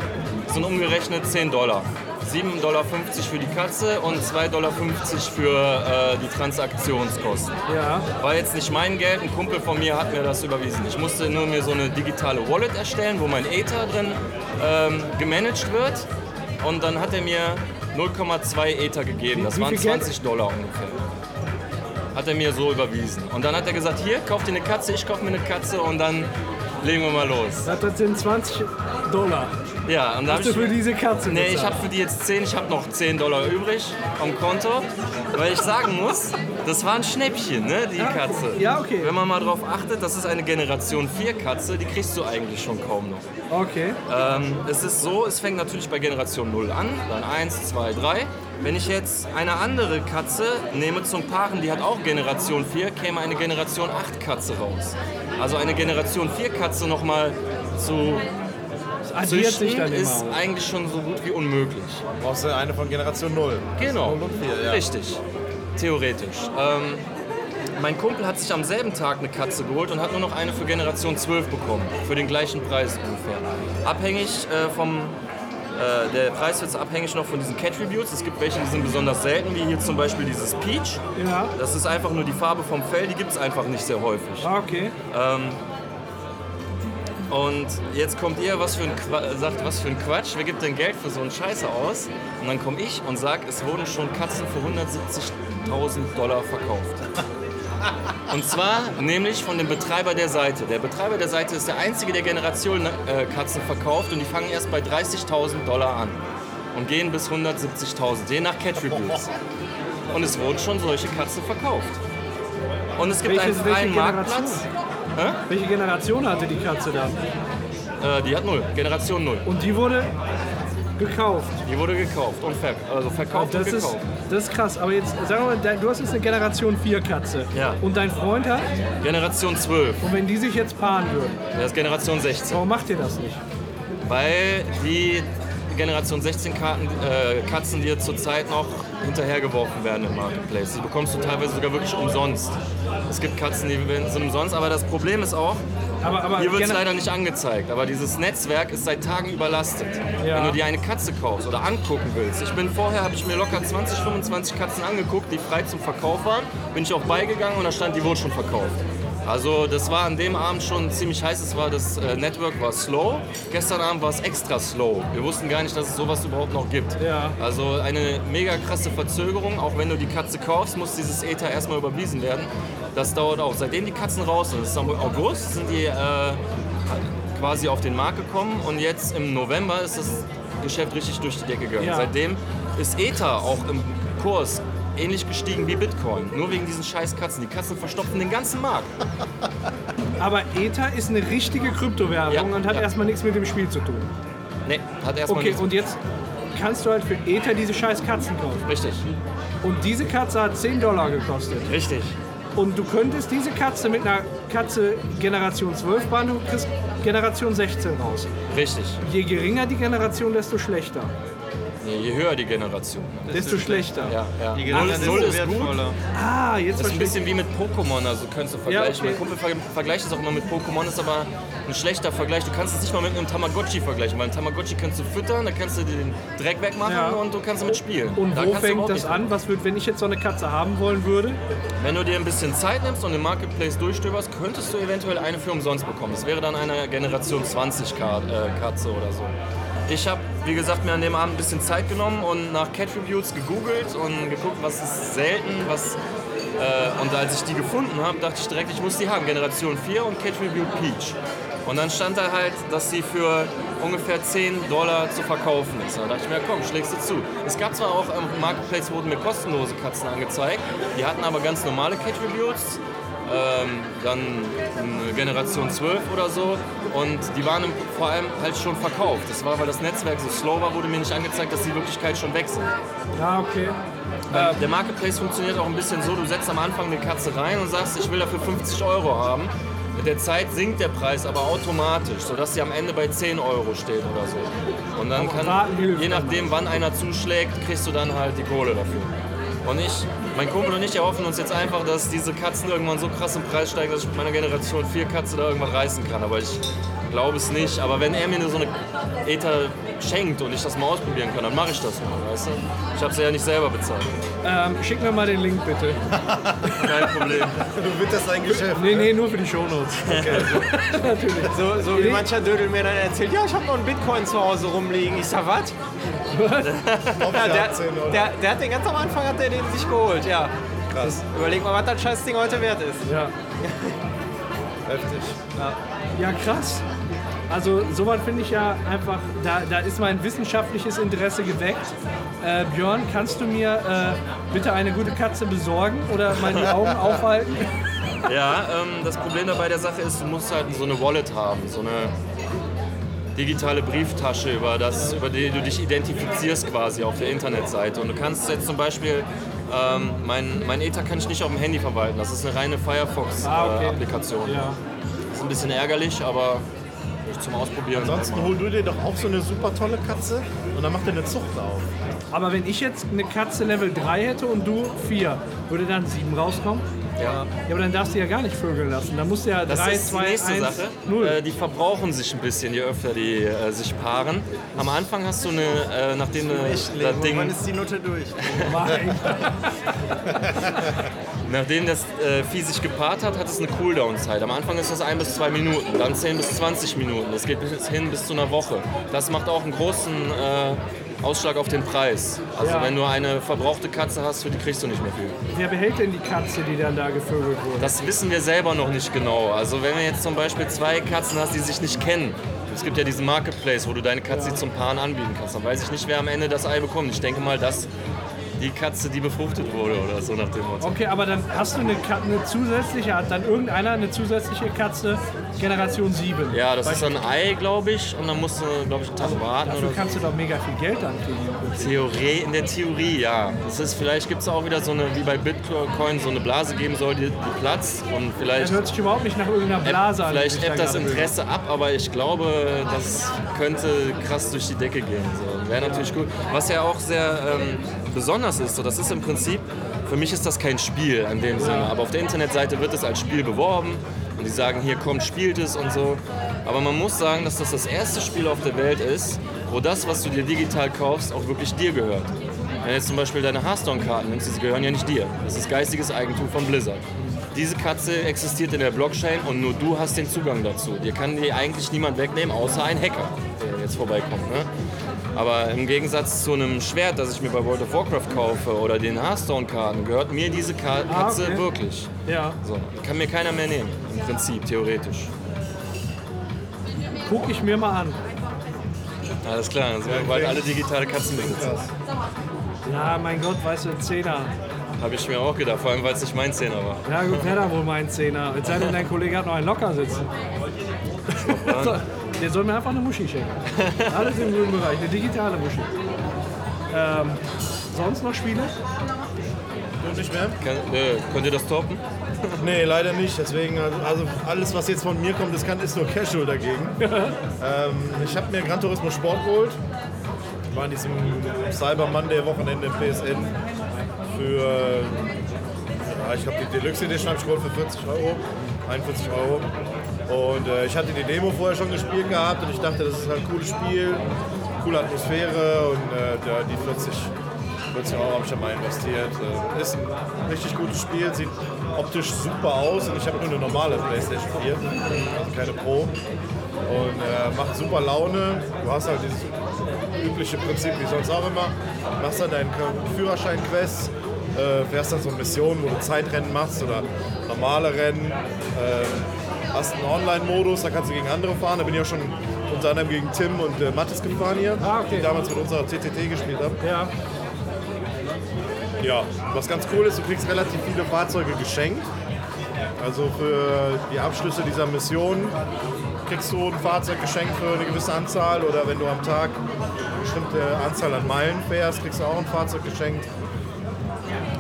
Das sind umgerechnet 10 Dollar. 7,50 Dollar für die Katze und 2,50 Dollar für äh, die Transaktionskosten. Ja. War jetzt nicht mein Geld, ein Kumpel von mir hat mir das überwiesen. Ich musste nur mir so eine digitale Wallet erstellen, wo mein Ether drin ähm, gemanagt wird. Und dann hat er mir 0,2 Ether gegeben. Das waren viel Geld? 20 Dollar ungefähr. Hat er mir so überwiesen. Und dann hat er gesagt, hier, kauf dir eine Katze, ich kauf mir eine Katze und dann legen wir mal los. Das sind 20 Dollar. Ja, und da hab Hast du für diese Katze Nee, ich habe für die jetzt 10, ich habe noch 10 Dollar übrig am Konto, weil ich sagen muss, das war ein Schnäppchen, ne, die Katze. ja, okay. Wenn man mal drauf achtet, das ist eine Generation 4 Katze, die kriegst du eigentlich schon kaum noch. Okay. Ähm, es ist so, es fängt natürlich bei Generation 0 an, dann 1, 2, 3. Wenn ich jetzt eine andere Katze nehme zum Paaren, die hat auch Generation 4, käme eine Generation 8 Katze raus. Also eine Generation 4 Katze nochmal zu Addiert sich dann immer. ist eigentlich schon so gut wie unmöglich. Brauchst du eine von Generation 0. Genau, Null und vier, ja. richtig. Theoretisch. Ähm, mein Kumpel hat sich am selben Tag eine Katze geholt und hat nur noch eine für Generation 12 bekommen. Für den gleichen Preis ungefähr. Abhängig äh, vom. Äh, der Preis wird abhängig noch von diesen Cat-Tributes. Es gibt welche, die sind besonders selten, wie hier zum Beispiel dieses Peach. Ja. Das ist einfach nur die Farbe vom Fell, die gibt es einfach nicht sehr häufig. Ah, Okay. Ähm, und jetzt kommt ihr, was für ein Qua sagt, was für ein Quatsch, wer gibt denn Geld für so einen Scheiße aus? Und dann komme ich und sage, es wurden schon Katzen für 170.000 Dollar verkauft. Und zwar nämlich von dem Betreiber der Seite. Der Betreiber der Seite ist der einzige, der Generation äh, Katzen verkauft und die fangen erst bei 30.000 Dollar an und gehen bis 170.000, je nach Cat Reviews. Und es wurden schon solche Katzen verkauft. Und es gibt Welche- einen freien Generation? Marktplatz. Welche Generation hatte die Katze dann? Äh, die hat null, Generation null. Und die wurde gekauft. Die wurde gekauft und verk also verkauft Das und ist, gekauft. das ist krass. Aber jetzt, sagen wir mal, du hast jetzt eine Generation 4 Katze. Ja. Und dein Freund hat, Generation 12, und wenn die sich jetzt paaren würden, der ist Generation 16. warum macht ihr das nicht? Weil die Generation 16 Karten, äh, Katzen dir zurzeit noch hinterhergeworfen werden im Marketplace. Die bekommst du teilweise sogar wirklich umsonst. Es gibt Katzen, die sind umsonst, aber das Problem ist auch, Aber, aber hier wird es leider nicht angezeigt, aber dieses Netzwerk ist seit Tagen überlastet. Ja. Wenn du dir eine Katze kaufst oder angucken willst. Ich bin vorher, habe ich mir locker 20, 25 Katzen angeguckt, die frei zum Verkauf waren. Bin ich auch beigegangen und da stand, die wurden schon verkauft. Also das war an dem Abend schon ziemlich heiß. Es war das äh, Network war slow. Gestern Abend war es extra slow. Wir wussten gar nicht, dass es sowas überhaupt noch gibt. Ja. Also eine mega krasse Verzögerung. Auch wenn du die Katze kaufst, muss dieses Ether erstmal überwiesen werden. Das dauert auch. Seitdem die Katzen raus sind, das ist am August, sind die äh, quasi auf den Markt gekommen und jetzt im November ist das Geschäft richtig durch die Decke gegangen. Ja. Seitdem ist Ether auch im Kurs ähnlich gestiegen wie Bitcoin. Nur wegen diesen scheiß Katzen. Die Katzen verstopfen den ganzen Markt. aber Ether ist eine richtige Kryptowährung Ja, und hat ja. erstmal nichts mit dem Spiel zu tun. Nee, hat erstmal Okay, nichts. und jetzt kannst du halt für Ether diese scheiß Katzen kaufen. Richtig, Und diese Katze hat 10 Dollar gekostet. richtig. Und du könntest diese Katze mit einer Katze Generation 12 bauen, du kriegst Generation 16 raus. Richtig. Je geringer die Generation, desto schlechter. Nee, je höher die Generation. Desto schlechter. Ja, ja. Die Null, Generation Null ist ist gut. Ah, jetzt Das ist ein bisschen wie mit Pokémon, also könntest du vergleichen. okay. Mein Kumpel ver vergleicht es auch immer mit Pokémon, ist aber ein schlechter Vergleich. Du kannst es nicht mal mit einem Tamagotchi vergleichen, weil ein Tamagotchi kannst du füttern, da kannst du dir den Dreck wegmachen Ja. und du kannst damit spielen. Und da wo fängt das an? Was wird, wenn ich jetzt so eine Katze haben wollen würde? Wenn du dir ein bisschen Zeit nimmst und den Marketplace durchstöberst, könntest du eventuell eine für umsonst bekommen. Das wäre dann eine Generation 20 Ka äh, Katze oder so. Ich habe, wie gesagt, mir an dem Abend ein bisschen Zeit genommen und nach Cat Reviews gegoogelt und geguckt, was ist selten, was äh, und als ich die gefunden habe, dachte ich direkt, ich muss die haben. Generation 4 und Cat Review Peach. Und dann stand da halt, dass sie für ungefähr 10 Dollar zu verkaufen ist. Da dachte ich mir, komm, schlägst du zu. Es gab zwar auch im Marketplace wurden mir kostenlose Katzen angezeigt, die hatten aber ganz normale Cat Reviews. Ähm, dann eine Generation 12 oder so und die waren vor allem halt schon verkauft. Das war, weil das Netzwerk so slow war, wurde mir nicht angezeigt, dass die Wirklichkeit schon weg sind. Ja, okay. Der Marketplace funktioniert auch ein bisschen so, du setzt am Anfang eine Katze rein und sagst, ich will dafür 50 Euro haben. Mit der Zeit sinkt der Preis aber automatisch, sodass sie am Ende bei 10 Euro steht oder so. Und dann kann, je nachdem wann einer zuschlägt, kriegst du dann halt die Kohle dafür. Und ich, mein Kumpel und ich erhoffen uns jetzt einfach, dass diese Katzen irgendwann so krass im Preis steigen, dass ich mit meiner Generation 4 Katze da irgendwann reißen kann. Aber ich glaube es nicht. Aber wenn er mir nur so eine Ether schenkt und ich das mal ausprobieren kann, dann mache ich das mal, weißt du? Ich habe sie ja nicht selber bezahlt. Ähm, schick mir mal den Link bitte. Kein Problem. Wird das ein Geschäft? Nee, nee, nur für die Shownotes. Natürlich. So, so wie mancher Dödel mir dann erzählt, ja, ich habe noch einen Bitcoin zu Hause rumliegen. Ich sag, was? Ja, der, der, der hat den ganz am Anfang hat der den sich geholt, ja. Krass. Überleg mal, was das scheiß Ding heute wert ist. Ja. Heftig. ja, krass. Also sowas finde ich ja einfach, da, da ist mein wissenschaftliches Interesse geweckt. Äh, Björn, kannst du mir äh, bitte eine gute Katze besorgen oder mal die Augen aufhalten? Ja, ähm, das Problem dabei der Sache ist, du musst halt so eine Wallet haben, so eine digitale Brieftasche, über, das, über die du dich identifizierst quasi auf der Internetseite. Und du kannst jetzt zum Beispiel, ähm, mein, mein Ether kann ich nicht auf dem Handy verwalten, das ist eine reine Ah, okay. Firefox-Applikation. Ja. ist ein bisschen ärgerlich, aber zum Ausprobieren. Ansonsten hol du dir doch auch so eine super tolle Katze und dann macht er eine Zucht auf. Aber wenn ich jetzt eine Katze Level 3 hätte und du 4, würde dann 7 rauskommen? ja. Ja, aber dann darfst du ja gar nicht vögeln lassen. Dann musst du ja Das 3, ist 2, die nächste 1, Sache. 0. Äh, die verbrauchen sich ein bisschen, je öfter die äh, sich paaren. Am Anfang hast du eine, äh, nachdem eine, das Ding, Wann ist die Nutte durch? Nachdem das äh, Vieh sich gepaart hat, hat es eine Cooldown-Zeit. Am Anfang ist das 1 bis 2 Minuten, dann 10 bis 20 Minuten. Das geht bis hin bis zu einer Woche. Das macht auch einen großen äh, Ausschlag auf den Preis. Also Ja. wenn du eine verbrauchte Katze hast, für die kriegst du nicht mehr viel. Wer behält denn die Katze, die dann da gevögelt wurde? Das wissen wir selber noch nicht genau. Also wenn du jetzt zum Beispiel zwei Katzen hast, die sich nicht kennen, es gibt ja diesen Marketplace, wo du deine Katze zum Paaren anbieten kannst, dann weiß ich nicht, wer am Ende das Ei bekommt. Ich denke mal, dass die Katze, die befruchtet wurde oder so nach dem Motto. Okay, aber dann hast du eine, eine zusätzliche, hat dann irgendeiner eine zusätzliche Katze Generation 7. Ja, das ist ein Ei, glaube ich, und dann musst du, glaube ich, einen Tag warten Dafür kannst du doch mega viel Geld dann kriegen. so. Theorie, in der Theorie, ja. Das ist, vielleicht gibt es auch wieder so eine, wie bei Bitcoin, so eine Blase geben soll, die, die platzt und Das vielleicht hört sich überhaupt nicht nach irgendeiner Blase an. die Vielleicht ebbt das Interesse ab, aber ich glaube, das könnte krass durch die Decke gehen. So. Wäre natürlich gut. Was ja auch sehr ähm, besonders ist, so, das ist im Prinzip, für mich ist das kein Spiel in dem Sinne, aber auf der Internetseite wird es als Spiel beworben und die sagen, hier kommt, spielt es und so. Aber man muss sagen, dass das das erste Spiel auf der Welt ist, wo das, was du dir digital kaufst, auch wirklich dir gehört. Wenn du jetzt zum Beispiel deine Hearthstone-Karten nimmst, die gehören ja nicht dir. Das ist geistiges Eigentum von Blizzard. Diese Katze existiert in der Blockchain und nur du hast den Zugang dazu. Dir kann die eigentlich niemand wegnehmen, außer ein Hacker, der jetzt vorbeikommt. Ne? Aber im Gegensatz zu einem Schwert, das ich mir bei World of Warcraft kaufe oder den Hearthstone-Karten, gehört mir diese Ka Ah, Katze okay. wirklich. Ja, So, kann mir keiner mehr nehmen, im Prinzip, theoretisch. guck ich mir mal an. Alles klar, dann sind wir bald alle digitale Katzenbesitzer. Ja, mein Gott, weißt du, ein Zehner. Habe ich mir auch gedacht, vor allem weil es nicht mein Zehner war. Ja gut, wäre dann wohl mein Zehner. Es sei denn, dein Kollege hat noch einen Locker sitzen. Der soll mir einfach eine Muschi schenken. Alles im grünen Bereich, eine digitale Muschi. Ähm, sonst noch Spiele? Du nicht mehr? Kann, äh, könnt ihr das toppen? Nee, leider nicht. Deswegen, also- also alles, was jetzt von mir kommt, das kann, ist nur Casual dagegen. ähm, ich habe mir Gran Turismo Sport geholt. War in diesem Cyber Monday Wochenende im PSN für, ja, ich glaube, die Deluxe Edition habe ich geholt für 40 Euro, 41 Euro. Und äh, ich hatte die Demo vorher schon gespielt gehabt und ich dachte, das ist halt ein cooles Spiel, coole Atmosphäre und äh, ja, die 40, 40 Euro habe ich da mal investiert. Äh, ist ein richtig gutes Spiel, sieht optisch super aus und ich habe nur eine normale Playstation 4, also keine Pro. Und äh, macht super Laune. Du hast halt dieses übliche Prinzip wie sonst auch immer. Machst dann deinen Führerschein-Quest, äh, fährst dann so Missionen, wo du Zeitrennen machst oder normale Rennen. Hast einen Online-Modus, da kannst du gegen andere fahren. Da bin ich auch schon unter anderem gegen Tim und äh, Mattes gefahren hier, Ah, okay. die damals mit unserer TTT gespielt haben. Ja. Ja, was ganz cool ist, du kriegst relativ viele Fahrzeuge geschenkt. Also für die Abschlüsse dieser Mission kriegst du ein Fahrzeug geschenkt für eine gewisse Anzahl oder wenn du am Tag eine bestimmte Anzahl an Meilen fährst, kriegst du auch ein Fahrzeug geschenkt.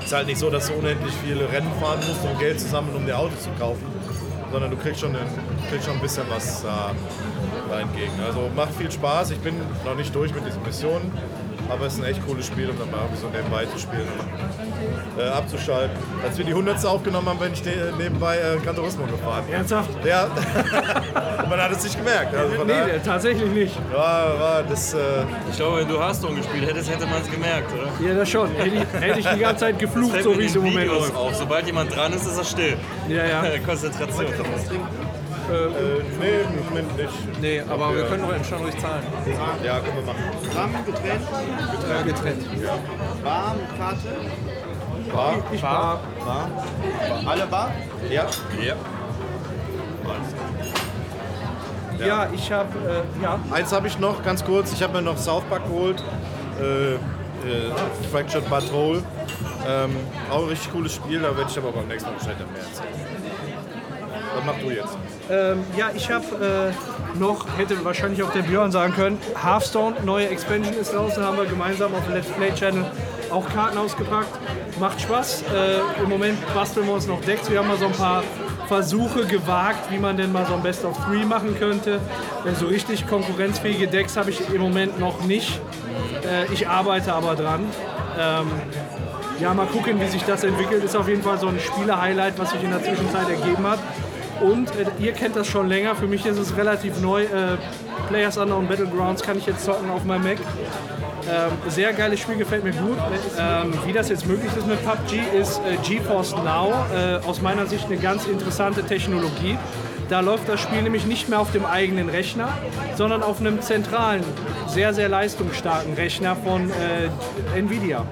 ist halt nicht so, dass du unendlich viele Rennen fahren musst, um Geld zu sammeln, um dir Auto zu kaufen, sondern du kriegst schon ein, kriegst schon ein bisschen was da entgegen. Also macht viel Spaß. Ich bin noch nicht durch mit diesen Missionen, aber es ist ein echt cooles Spiel, um dann mal irgendwie so nebenbei zu spielen und äh, abzuschalten. Als wir die 100. aufgenommen haben, bin ich ne- nebenbei äh, Gran Turismo gefahren. Ernsthaft? Ja, man hat es nicht gemerkt. Also Nee, daher tatsächlich nicht. war, war das. Äh, Ich glaube, wenn du Hearthstone gespielt hättest, hätte man es gemerkt, oder? Ja, das schon. Hätte ich, hätte ich die ganze Zeit geflucht, so wie es im Moment läuft. auf. Sobald jemand dran ist, ist er still. Ja, ja. Konzentration. Äh, nee, im Moment nicht. Nee, aber wir können doch schon ruhig zahlen. Ja, können wir machen. Rahmen getrennt, Äh, getrennt. Bar mit Karte. Bar? Ich war. Bar. Alle Bar? Ja. Ja. Ja, ich habe. Äh, ja. Eins habe ich noch, ganz kurz. Ich habe mir noch South Park geholt. Äh, äh, Fractured Patrol. Ähm, auch ein richtig cooles Spiel, da werde ich aber beim nächsten Mal wahrscheinlich mehr erzählen. Was machst du jetzt? Ähm, ja, ich habe äh, noch, hätte wahrscheinlich auch der Björn sagen können, Hearthstone, neue Expansion ist draußen, haben wir gemeinsam auf dem Let's Play Channel auch Karten ausgepackt. Macht Spaß. Äh, Im Moment basteln wir uns noch Decks. Wir haben mal so ein paar Versuche gewagt, wie man denn mal so ein Best of Three machen könnte. Äh, so richtig konkurrenzfähige Decks habe ich im Moment noch nicht. Äh, ich arbeite aber dran. Ähm, ja, mal gucken, wie sich das entwickelt. Ist auf jeden Fall so ein Spieler-Highlight, was sich in der Zwischenzeit ergeben hat. Und äh, ihr kennt das schon länger, für mich ist es relativ neu. Äh, Players Unknown Battlegrounds kann ich jetzt zocken auf meinem Mac. Ähm, sehr geiles Spiel, gefällt mir gut. Ähm, wie das jetzt möglich ist mit PUBG, ist äh, GeForce Now äh, aus meiner Sicht eine ganz interessante Technologie. Da läuft das Spiel nämlich nicht mehr auf dem eigenen Rechner, sondern auf einem zentralen, sehr, sehr leistungsstarken Rechner von äh, Nvidia.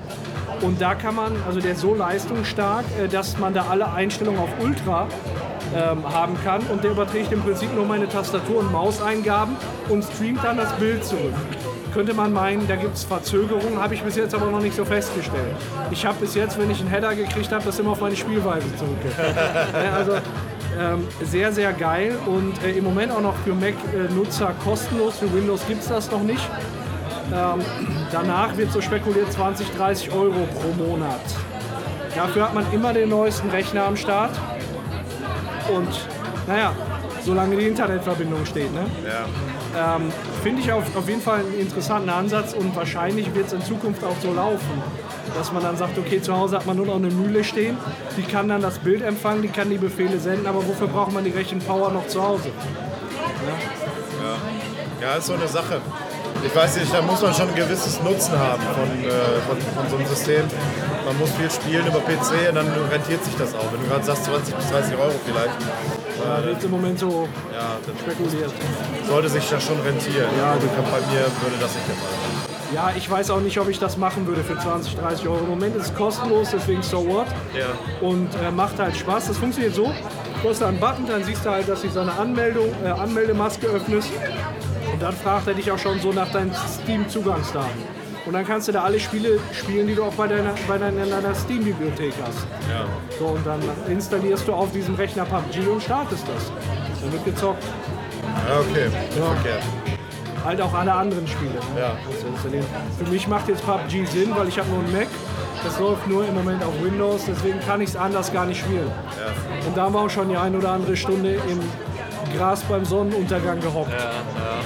Und da kann man, also der ist so leistungsstark, äh, dass man da alle Einstellungen auf Ultra ähm, haben kann. Und der überträgt im Prinzip nur meine Tastatur- und Mauseingaben und streamt dann das Bild zurück. könnte man meinen, da gibt es Verzögerungen, habe ich bis jetzt aber noch nicht so festgestellt. Ich habe bis jetzt, wenn ich einen Header gekriegt habe, das immer auf meine Spielweise zurückgeführt. Ja, also ähm, sehr, sehr geil und äh, im Moment auch noch für Mac-Nutzer kostenlos. Für Windows gibt es das noch nicht. Ähm, danach wird so spekuliert 20, 30 Euro pro Monat. Dafür hat man immer den neuesten Rechner am Start. Und naja, solange die Internetverbindung steht. Ne? Ja. Ähm, Finde ich auf, auf jeden Fall einen interessanten Ansatz und wahrscheinlich wird es in Zukunft auch so laufen, dass man dann sagt, okay, zu Hause hat man nur noch eine Mühle stehen, die kann dann das Bild empfangen, die kann die Befehle senden, aber wofür braucht man die Rechenpower noch zu Hause? Ja, ist so eine Sache. Ich weiß nicht, da muss man schon ein gewisses Nutzen haben von, äh, von, von so einem System. Man muss viel spielen über PC und dann rentiert sich das auch. Wenn du gerade sagst 20 bis 30 Euro vielleicht, Da wird im Moment so ja, spekuliert. sollte sich das schon rentieren. Ja, also bei mir würde das nicht der Fall sein. Ja, ich weiß auch nicht, ob ich das machen würde für 20, 30 Euro. Im Moment ist es kostenlos, deswegen so what. Ja. Und äh, macht halt Spaß. Das funktioniert so. Du hast da einen Button, dann siehst du halt, dass sich so eine Anmeldung, äh, Anmeldemaske öffnet. Und dann fragt er dich auch schon so nach deinen Steam-Zugangsdaten. Und dann kannst du da alle Spiele spielen, die du auch bei deiner, bei deiner, deiner Steam-Bibliothek hast. Ja. So, und dann installierst du auf diesem Rechner PUBG und startest das. Dann wird gezockt. ja, okay. Nicht verkehrt. Halt auch alle anderen Spiele. Ne? Ja. Für mich macht jetzt PUBG Sinn, weil ich habe nur einen Mac. Das läuft nur im Moment auf Windows, deswegen kann ich es anders gar nicht spielen. Und da haben wir auch schon die ein oder andere Stunde im Gras beim Sonnenuntergang gehockt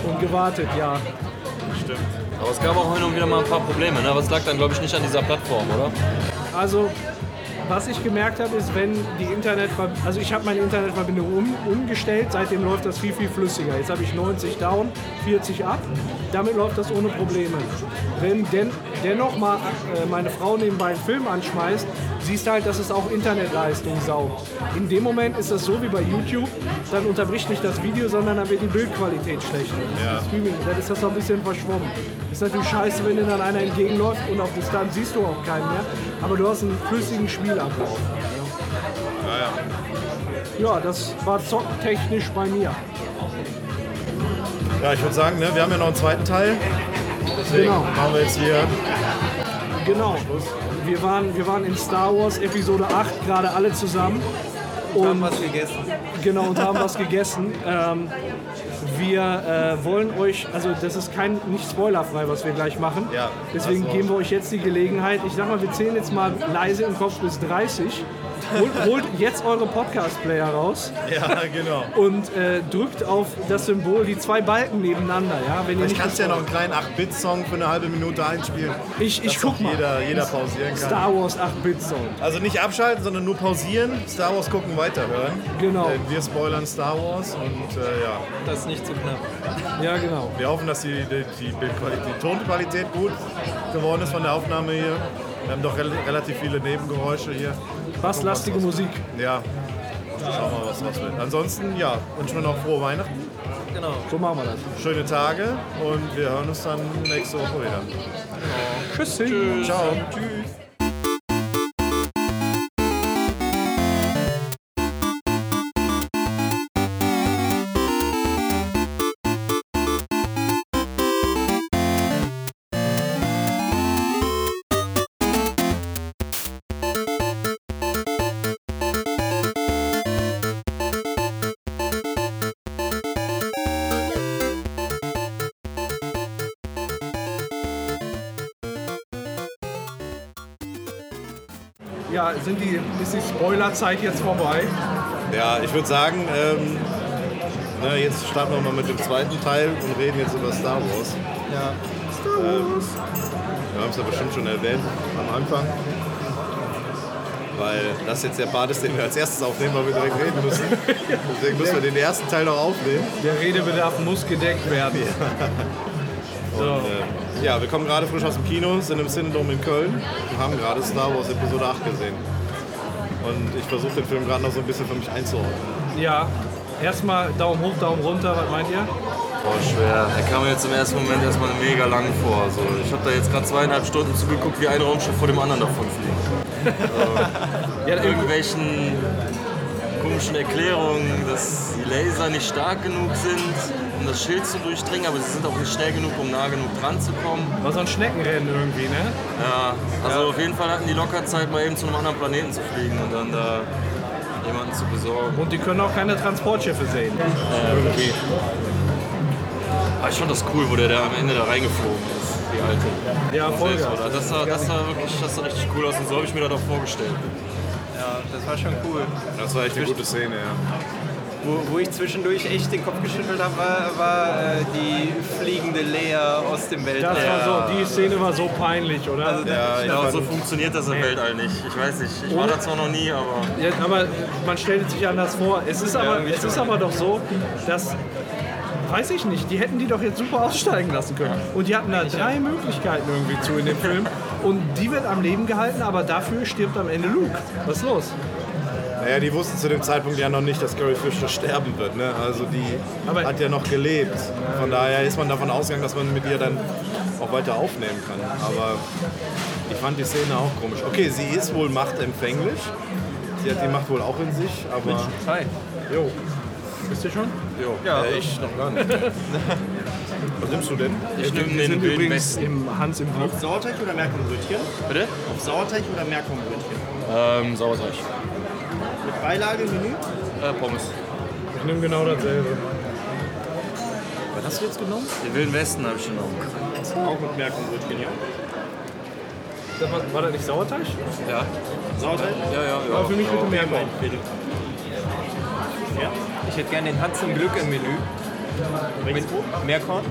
und gewartet, ja. Stimmt. Aber es gab auch hin und wieder mal ein paar Probleme. Ne? Aber es lag dann, glaube ich, nicht an dieser Plattform, oder? Also, was ich gemerkt habe, ist, wenn die Internetverbindung, also ich habe meine Internetverbindung um, umgestellt, seitdem läuft das viel, viel flüssiger. Jetzt habe ich 90 down, 40 up, damit läuft das ohne Probleme. Wenn denn, dennoch mal äh, meine Frau nebenbei einen Film anschmeißt, siehst du halt, dass es auch Internetleistung saugt. In dem Moment ist das so wie bei YouTube, dann unterbricht nicht das Video, sondern dann wird die Bildqualität schlechter. Ja. Streaming, dann ist das noch ein bisschen verschwommen. Ist natürlich scheiße, wenn dir dann einer entgegenläuft und auf Distanz siehst du auch keinen mehr, aber du hast einen flüssigen Spielablauf. Ja, das war zocktechnisch bei mir. Ja, ich würde sagen, ne, wir haben ja noch einen zweiten Teil. Deswegen Genau. machen wir jetzt hier. Genau. Wir waren, wir waren in Star Wars Episode 8 gerade alle zusammen. Haben was gegessen. Genau, und haben was gegessen. Ähm, wir äh, wollen euch, also das ist kein nicht spoilerfrei, was wir gleich machen. Ja, Deswegen geben wir euch jetzt die Gelegenheit. Ich sag mal, wir zählen jetzt mal leise im Kopf bis 30. Holt, holt jetzt eure Podcast-Player raus Ja, genau. und äh, drückt auf das Symbol, die zwei Balken nebeneinander. Ja, wenn ihr Ich nicht kannst ja noch einen kleinen 8-Bit-Song für eine halbe Minute einspielen. Ich, ich guck mal. Jeder, jeder pausieren kann. Star Wars 8-Bit-Song. Also nicht abschalten, sondern nur pausieren, Star Wars gucken, weiterhören. Genau. Denn wir spoilern Star Wars und äh, ja, Das ist nicht zu knapp. Ja, genau. wir hoffen, dass die, die, die Bildqualität, die Tonqualität gut geworden ist von der Aufnahme hier. Wir haben doch rel relativ viele Nebengeräusche hier. Basslastige Musik. Ja, schauen wir mal, was was wird. Ansonsten, ja, wünschen wir noch frohe Weihnachten, Genau. So machen wir das. schöne Tage und wir hören uns dann nächste Woche wieder. Tschüssi. Ciao. Tschüss. Ist die Spoilerzeit jetzt vorbei? Ja, ich würde sagen, ähm, ne, jetzt starten wir mal mit dem zweiten Teil und reden jetzt über Star Wars. Ja. Wir haben es ja bestimmt schon erwähnt am Anfang. Weil das jetzt der Part ist, den wir als erstes aufnehmen, weil wir direkt reden müssen. Deswegen müssen wir den ersten Teil noch aufnehmen. Der Redebedarf muss gedeckt werden. Und, äh, ja, wir kommen gerade frisch aus dem Kino, sind im Cinedome in Köln und haben gerade Star Wars Episode 8 gesehen. Und ich versuche den Film gerade noch so ein bisschen für mich einzuordnen. Ja, erstmal Daumen hoch, Daumen runter, was meint ihr? Boah, schwer. Er kam mir jetzt im ersten Moment erstmal mega lang vor. Also, ich habe da jetzt gerade zweieinhalb Stunden zugeguckt, wie ein Raumschiff vor dem anderen davon fliegt. Ja, Irgendwelchen komischen Erklärungen, dass die Laser nicht stark genug sind, um das Schild zu durchdringen, aber sie sind auch nicht schnell genug, um nah genug dran zu kommen. War so ein Schneckenrennen irgendwie, ne? Ja, also auf jeden Fall hatten die locker Zeit, mal eben zu einem anderen Planeten zu fliegen und dann da jemanden zu besorgen. Und die können auch keine Transportschiffe sehen. irgendwie. Aber ich fand das cool, wo der da am Ende da reingeflogen ist, die alte. Ja, voll. Das sah, das sah wirklich das sah richtig cool aus und so habe ich mir das auch vorgestellt. Ja, das war schon cool. Das war echt eine gute Szene, ja. Wo, wo ich zwischendurch echt den Kopf geschüttelt habe, war, war äh, die fliegende Leia aus dem Weltall. Das war so, die Szene war so peinlich, oder? Also, Ja, ich Ja, fand, so funktioniert das im Weltall nicht. Ich weiß nicht, ich war da zwar noch nie, aber Ja, aber man stellt es sich anders vor. Es ist aber, irgendwie es ist aber doch so, dass, weiß ich nicht, die hätten die doch jetzt super aussteigen lassen können. Und die hatten da drei Möglichkeiten irgendwie zu in dem Film. Und die wird am Leben gehalten, aber dafür stirbt am Ende Luke. Was ist los? Naja, die wussten zu dem Zeitpunkt ja noch nicht, dass Carrie Fisher sterben wird. Ne? Also die Aber- hat ja noch gelebt. Von daher ist man davon ausgegangen, dass man mit ihr dann auch weiter aufnehmen kann. Aber ich fand die Szene auch komisch. Okay, sie ist wohl machtempfänglich. Sie hat die Macht wohl auch in sich, aber... Hi. Jo, Wisst ihr schon? jo. Ja. Äh, ich noch gar nicht. Was nimmst du denn? ich nehme Wir den sind wilden übrigens im Hans im Glück. Auf Sauerteig oder Meerkornbrötchen? Bitte? Auf Sauerteig oder Meerkornbrötchen? Ähm, Sauerteig. Mit Beilage, Menü? Äh, Pommes. Ich nehme genau dasselbe. Was hast du jetzt genommen? Den wilden Westen habe ich genommen. Auch mit Meerkornbrötchen, ja. Das war, war das nicht Sauerteig? Ja? Sauerteig? Ja, ja, ja. Aber für mich bitte mehr Mein, bitte. Ja. Ich hätte gerne den Hans im Glück im Menü. Welches Brot? Meerkorn?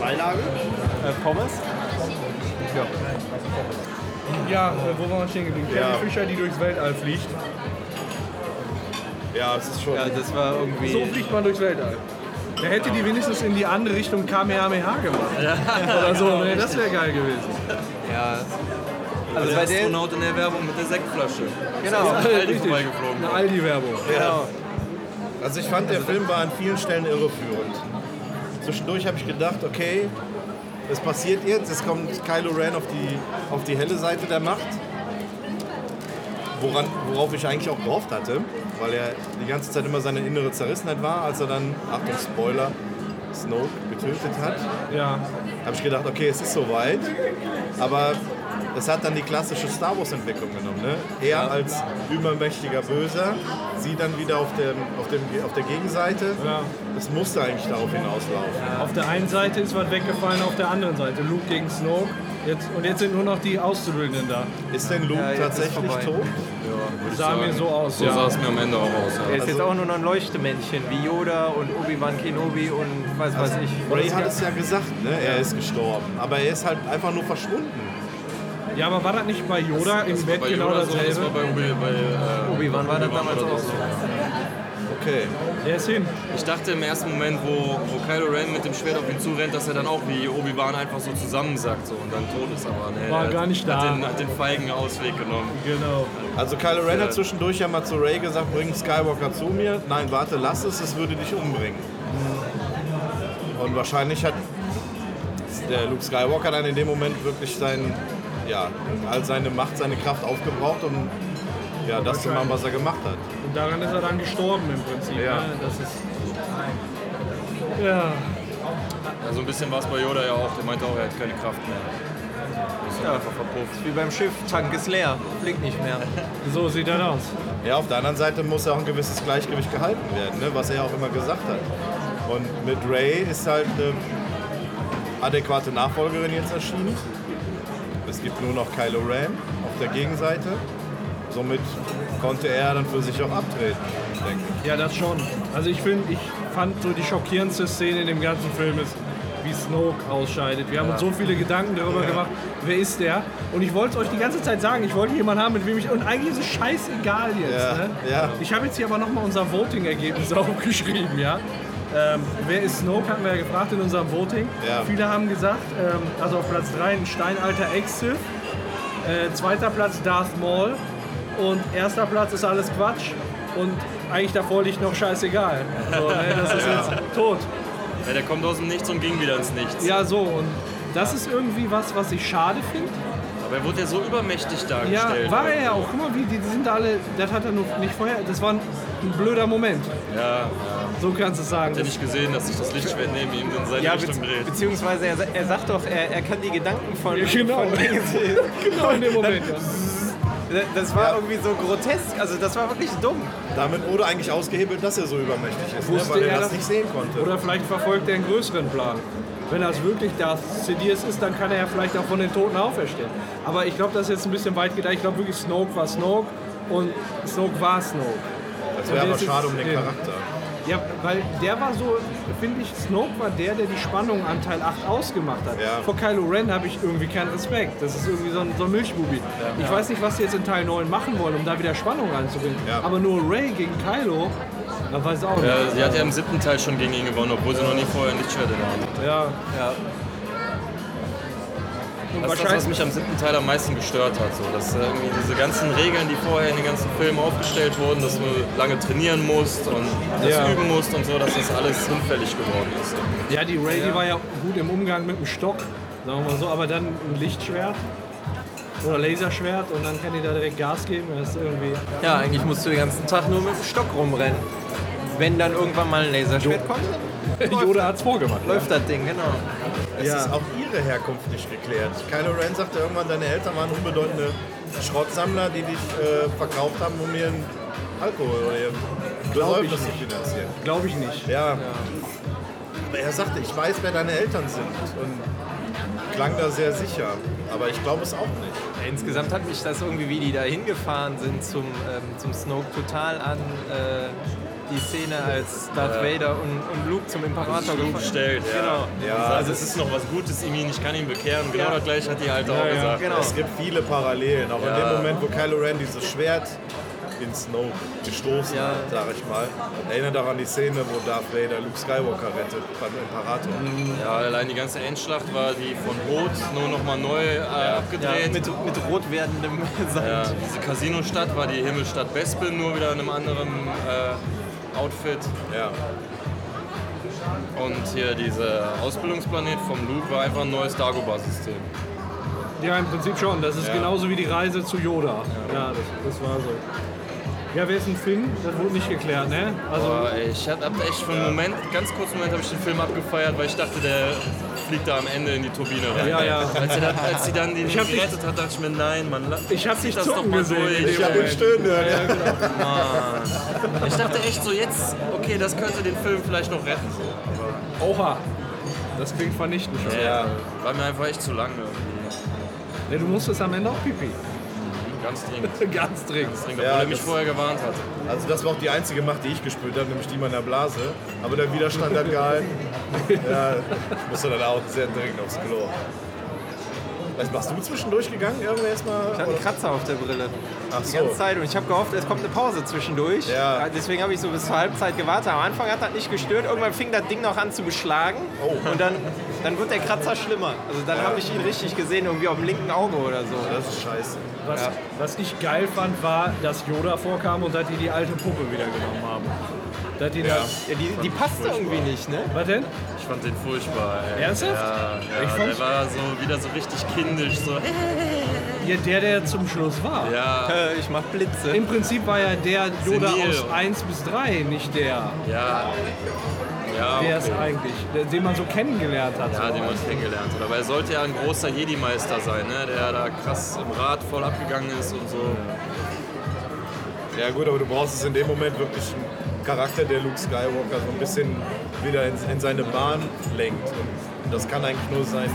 Beilage? Äh, Pommes? Ja, äh, wo waren wir stehen geblieben? Ja. Carrie Fisher, die durchs Weltall fliegt. Ja, es ist schon... Ja, das war irgendwie. So fliegt man durchs Weltall. Da hätte die wenigstens in die andere Richtung Kamehameha gemacht. Oder so, ne? das wäre geil gewesen. Ja. Also Der bei der. Astronaut in der Werbung mit der Sektflasche. Genau. Aldi Richtig. vorbeigeflogen. Eine Aldi-Werbung. genau. Also ich fand, der Film war an vielen Stellen irreführend. Zwischendurch habe ich gedacht, okay, es passiert jetzt, es kommt Kylo Ren auf die, auf die helle Seite der Macht. Woran, worauf ich eigentlich auch gehofft hatte, weil er die ganze Zeit immer seine innere Zerrissenheit war, als er dann, Achtung Spoiler, Snoke getötet hat. Ja. habe ich gedacht, okay, es ist soweit. Aber es hat dann die klassische Star Wars-Entwicklung genommen. Ne? Er als übermächtiger Böser, sie dann wieder auf, dem, auf, dem, auf der Gegenseite. Ja. Es musste eigentlich darauf hinauslaufen. Auf der einen Seite ist was weggefallen, auf der anderen Seite. Luke gegen Snoke. Jetzt, und jetzt sind nur noch die Auszubildenden da. Ist denn Luke Ja, tatsächlich tot? Sah mir so aus, So ja. sah es mir am Ende auch aus. Er Ja. ist jetzt auch nur noch ein Leuchtemännchen wie Yoda und Obi-Wan Kenobi und was weiß ich. Ray hat es ja gesagt, ne? er ist gestorben. Aber er ist halt einfach nur verschwunden. Ja, aber war das nicht bei Yoda im Das Bett bei genau Yoda so, das war dasselbe? bei, Obi, bei äh, Obi-Wan war das damals auch das so. Okay. Der ist hin. Ich dachte im ersten Moment, wo, wo Kylo Ren mit dem Schwert auf ihn zurennt, dass er dann auch wie Obi-Wan einfach so zusammensackt so, und dann tot ist. Aber nee, War gar nicht hat da. Den, hat den feigen Ausweg genommen. Genau. Also Kylo Ren hat zwischendurch ja mal zu Ray gesagt, bring Skywalker zu mir. Nein, warte, lass es, es würde dich umbringen. Und wahrscheinlich hat der Luke Skywalker dann in dem Moment wirklich sein, ja, all seine Macht, seine Kraft aufgebraucht, um ja, das zu machen, was er gemacht hat. Und daran ist er dann gestorben im Prinzip. Ja. Ne? Das ist. Ja. Ja, so ein bisschen war es bei Yoda ja auch. Der meinte auch, er hat keine Kraft mehr. Ist dann einfach verpufft. Wie beim Schiff, Tank ist leer, fliegt nicht mehr. So sieht das aus. Ja, auf der anderen Seite muss auch ein gewisses Gleichgewicht gehalten werden, ne? was er ja auch immer gesagt hat. Und mit Ray ist halt eine adäquate Nachfolgerin jetzt erschienen. Es gibt nur noch Kylo Ren auf der Gegenseite. Somit konnte er dann für sich auch abtreten, denke ich. Ja, das schon. Also ich finde, ich fand so die schockierendste Szene in dem ganzen Film ist, wie Snoke ausscheidet. Wir haben uns so viele Gedanken darüber gemacht, wer ist der? Und ich wollte es euch die ganze Zeit sagen, ich wollte jemanden haben, mit wem ich. Und eigentlich ist es scheißegal jetzt. Ja, ne? ja. Ich habe jetzt hier aber nochmal unser Voting-Ergebnis aufgeschrieben, ja. Ähm, wer ist Snoke, hatten wir ja gefragt in unserem Voting. Ja. Viele haben gesagt, ähm, also auf Platz 3 ein steinalter Ex-Sith, äh, zweiter Platz Darth Maul und erster Platz ist alles Quatsch und eigentlich davor liegt noch scheißegal. So, ne, das ist jetzt tot. Ja, der kommt aus dem Nichts und ging wieder ins Nichts. Ja, so und das ist irgendwie was, was ich schade finde. Aber er wurde ja so übermächtig Ja, dargestellt. war er ja auch. Guck mal, wie die, die sind da alle. Das hat er nur nicht vorher. Das war ein, ein blöder Moment. Ja, So kannst du es sagen. hat er nicht gesehen, dass sich das Lichtschwert neben ihm in seine Ja, Richtung be dreht. beziehungsweise er, er sagt doch, er, er kann die Gedanken von, Ja, genau. von Dingen sehen. genau in dem Moment. Ja. Das war irgendwie so grotesk, also das war wirklich dumm. Damit wurde eigentlich ausgehebelt, dass er so übermächtig ist, ne? Weil er er das nicht sehen konnte. Oder vielleicht verfolgt er einen größeren Plan. Wenn das wirklich Darth Sidious ist, dann kann er ja vielleicht auch von den Toten auferstehen. Aber ich glaube, das ist jetzt ein bisschen weit gedacht. Ich glaube wirklich, Snoke war Snoke und Snoke war Snoke. Das wäre aber schade um den ja. Charakter. Ja, weil der war so, finde ich, Snoke war der, der die Spannung an Teil 8 ausgemacht hat. Ja. Vor Kylo Ren habe ich irgendwie keinen Respekt. Das ist irgendwie so ein, so ein Milchbubi. Ich weiß nicht, was sie jetzt in Teil 9 machen wollen, um da wieder Spannung reinzubringen. Ja. Aber nur Ray gegen Kylo, da weiß ich auch nicht. Ja, sie hat ja im siebten Teil schon gegen ihn gewonnen, obwohl sie noch nie vorher der Hand hatte. Ja. Ja. Und Das ist das, was mich am siebten Teil am meisten gestört hat. So, dass äh, irgendwie diese ganzen Regeln, die vorher in den ganzen Filmen aufgestellt wurden, dass du lange trainieren musst und das Ja. üben musst und so, dass das alles hinfällig geworden ist. Ja, die Ray, die war ja gut im Umgang mit dem Stock, sagen wir mal so, aber dann ein Lichtschwert oder Laserschwert und dann kann die da direkt Gas geben. Das ist irgendwie. ja, eigentlich musst du den ganzen Tag nur mit dem Stock rumrennen. Wenn dann irgendwann mal ein Laserschwert kommt, dann Yoda hat's vorgemacht. läuft das Ding, genau. Es Ja. ist auch ihre Herkunft nicht geklärt. Kylo Ren sagte irgendwann, deine Eltern waren unbedeutende Schrottsammler, die dich äh, verkauft haben, um ihren Alkohol oder ihren Glaub ich zu nicht. finanzieren. Glaube ich nicht. Ja. Aber er sagte, ich weiß, wer deine Eltern sind. Und klang da sehr sicher. Aber ich glaube es auch nicht. Insgesamt hat mich das irgendwie, wie die da hingefahren sind zum, ähm, zum Snoke, total an äh, die Szene, als Darth Vader und, und Luke zum Imperator Luke stellt, ja. Genau. Ja, Also es ist noch was Gutes in ihm, ich kann ihn bekehren. Genau Ja. das gleiche hat die Alte auch ja, gesagt. genau. Es gibt viele Parallelen. Auch in Ja. dem Moment, wo Kylo Ren dieses Schwert in Snoke gestoßen Ja. hat, sag ich mal. Erinnert auch an die Szene, wo Darth Vader Luke Skywalker rettet beim Imperator. Ja, allein die ganze Endschlacht war die von Rot nur noch mal neu äh, Ja, abgedreht. mit, mit rot werdendem Sand. Ja, diese Casino-Stadt war die Himmelstadt Bespin, nur wieder in einem anderen äh, Outfit. Ja. Und hier dieser Ausbildungsplanet vom Luke war einfach ein neues Dagobah-System. Ja, im Prinzip schon. Das ist Ja. genauso wie die Reise zu Yoda. Ja, das, das war so. Ja, wer ist ein Finn? Das wurde nicht geklärt, ne? Also, Aber ich hab hab echt für einen Moment, ganz kurzen Moment, habe ich den Film abgefeiert, weil ich dachte, der fliegt da am Ende in die Turbine rein. Ja, ja. Als sie dann, als sie dann den Ich hab dich- gerettet hat, dachte ich mir, nein, Mann, la- Ich hab dich das doch mal gesehen durch. Ich habe ihn stöhnen hören. Ja. Mann. Ich dachte echt so, jetzt, okay, das könnte den Film vielleicht noch retten. So. Oha. Das klingt vernichtend schon. Ja. War mir einfach echt zu lang irgendwie. Ja, du musstest am Ende auch pipi. Ganz dringend. Ganz dringend. Dringend, Ja, obwohl er mich vorher gewarnt hat. Also das war auch die einzige Macht, die ich gespürt habe, nämlich die meiner Blase. Aber der Widerstand hat gehalten. Ja, ich musste dann auch sehr dringend aufs Klo. Was machst du zwischendurch gegangen? Irgendwer erstmal? Ich hatte einen Kratzer auf der Brille. Ach Die so. ganze Zeit. Und ich habe gehofft, es kommt eine Pause zwischendurch. Ja. Deswegen habe ich so bis zur Halbzeit gewartet. Am Anfang hat das nicht gestört. Irgendwann fing das Ding noch an zu beschlagen. Oh. Und dann, dann wird der Kratzer schlimmer. Also dann habe ich ihn richtig gesehen, irgendwie auf dem linken Auge oder so. Das ist scheiße. Was, Ja. was ich geil fand, war, dass Yoda vorkam und dass die die alte Puppe wieder genommen haben. Dass die Ja. das, Ja, die, die passte irgendwie nicht, ne? was denn? Ich fand den furchtbar. Ey. Ernsthaft? Ja, Ich ja fand's- der war so wieder so richtig kindisch. So, Ja, der, der zum Schluss war. ja, Äh, Ich mach Blitze. Im Prinzip war ja der Yoda Senil. aus 1 bis 3, nicht der, ja. Ja, der es okay. eigentlich, der- den man so kennengelernt hat. Ja, so. den man kennengelernt hat. Aber er sollte ja ein großer Jedi-Meister sein, ne? der da krass im Rad voll abgegangen ist und so. Ja gut, aber du brauchst es in dem Moment wirklich einen Charakter, der Luke Skywalker so ein bisschen wieder in, in seine Bahn lenkt. Und das kann eigentlich nur sein,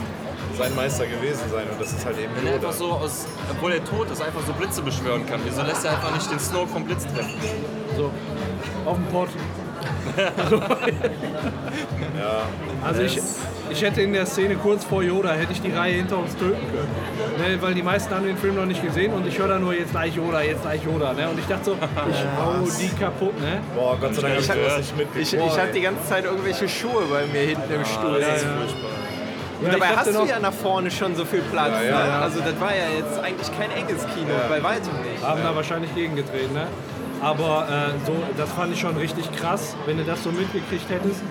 sein Meister gewesen sein. Und das ist halt eben Wenn er Yoda. einfach so aus, obwohl er tot ist, einfach so Blitze beschwören kann. Wieso lässt er einfach nicht den Snoke vom Blitz treffen? So, auf dem Pott. Ja. Also ich, ich hätte in der Szene kurz vor Yoda, hätte ich die Reihe hinter uns töten können. Ne, weil die meisten haben den Film noch nicht gesehen und ich höre da nur jetzt gleich Yoda, jetzt gleich Yoda. Ne? Und ich dachte so, ich hau die kaputt. Ne? Boah, Gott sei Dank habe ich gehört. das nicht mitgekriegt. Ich, ich hatte die ganze Zeit irgendwelche Schuhe bei mir hinten im Stuhl. Das ist ja. furchtbar. Und Ja, dabei hast du noch- ja nach vorne schon so viel Platz. Ja, ja, ne? Also das war ja jetzt eigentlich kein enges Kino, bei weitem nicht. Haben da wahrscheinlich gegengedreht. Ne? Aber äh, so, das fand ich schon richtig krass, wenn du das so mitgekriegt hättest.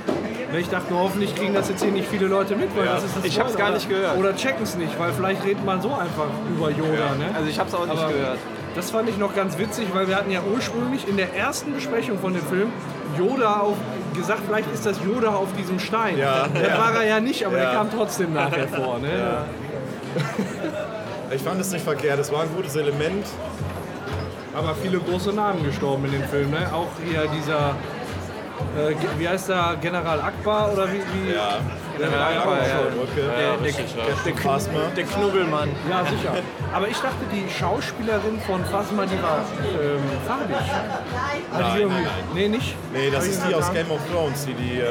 Ne, Ich dachte nur, hoffentlich kriegen das jetzt hier nicht viele Leute mit, weil Ja. das ist ein Ich hab's Spoiler. gar nicht gehört. Oder checken es nicht, weil vielleicht redet man so einfach über Yoda. Ne? Also ich hab's auch nicht Aber gehört. Das fand ich noch ganz witzig, weil wir hatten ja ursprünglich in der ersten Besprechung von dem Film Yoda auf, gesagt, vielleicht ist das Yoda auf diesem Stein. Ja. Der war er ja nicht, aber der Ja. kam trotzdem nachher vor. Ne? Ich fand es nicht verkehrt, es war ein gutes Element. Aber viele große Namen gestorben in dem Film. Ne? Auch hier dieser, äh, wie heißt der, General Akbar oder wie? wie Ja, General Akbar, ja. Ja, richtig, ja. Der, Phasma. der Knubbelmann. Ja, sicher. Aber ich dachte, die Schauspielerin von Phasma, die war ähm, farbig. Nein, irgendwie- nein, nein. Nee, nicht? Nee, das Hab ist die aus? Game of Thrones, die die äh,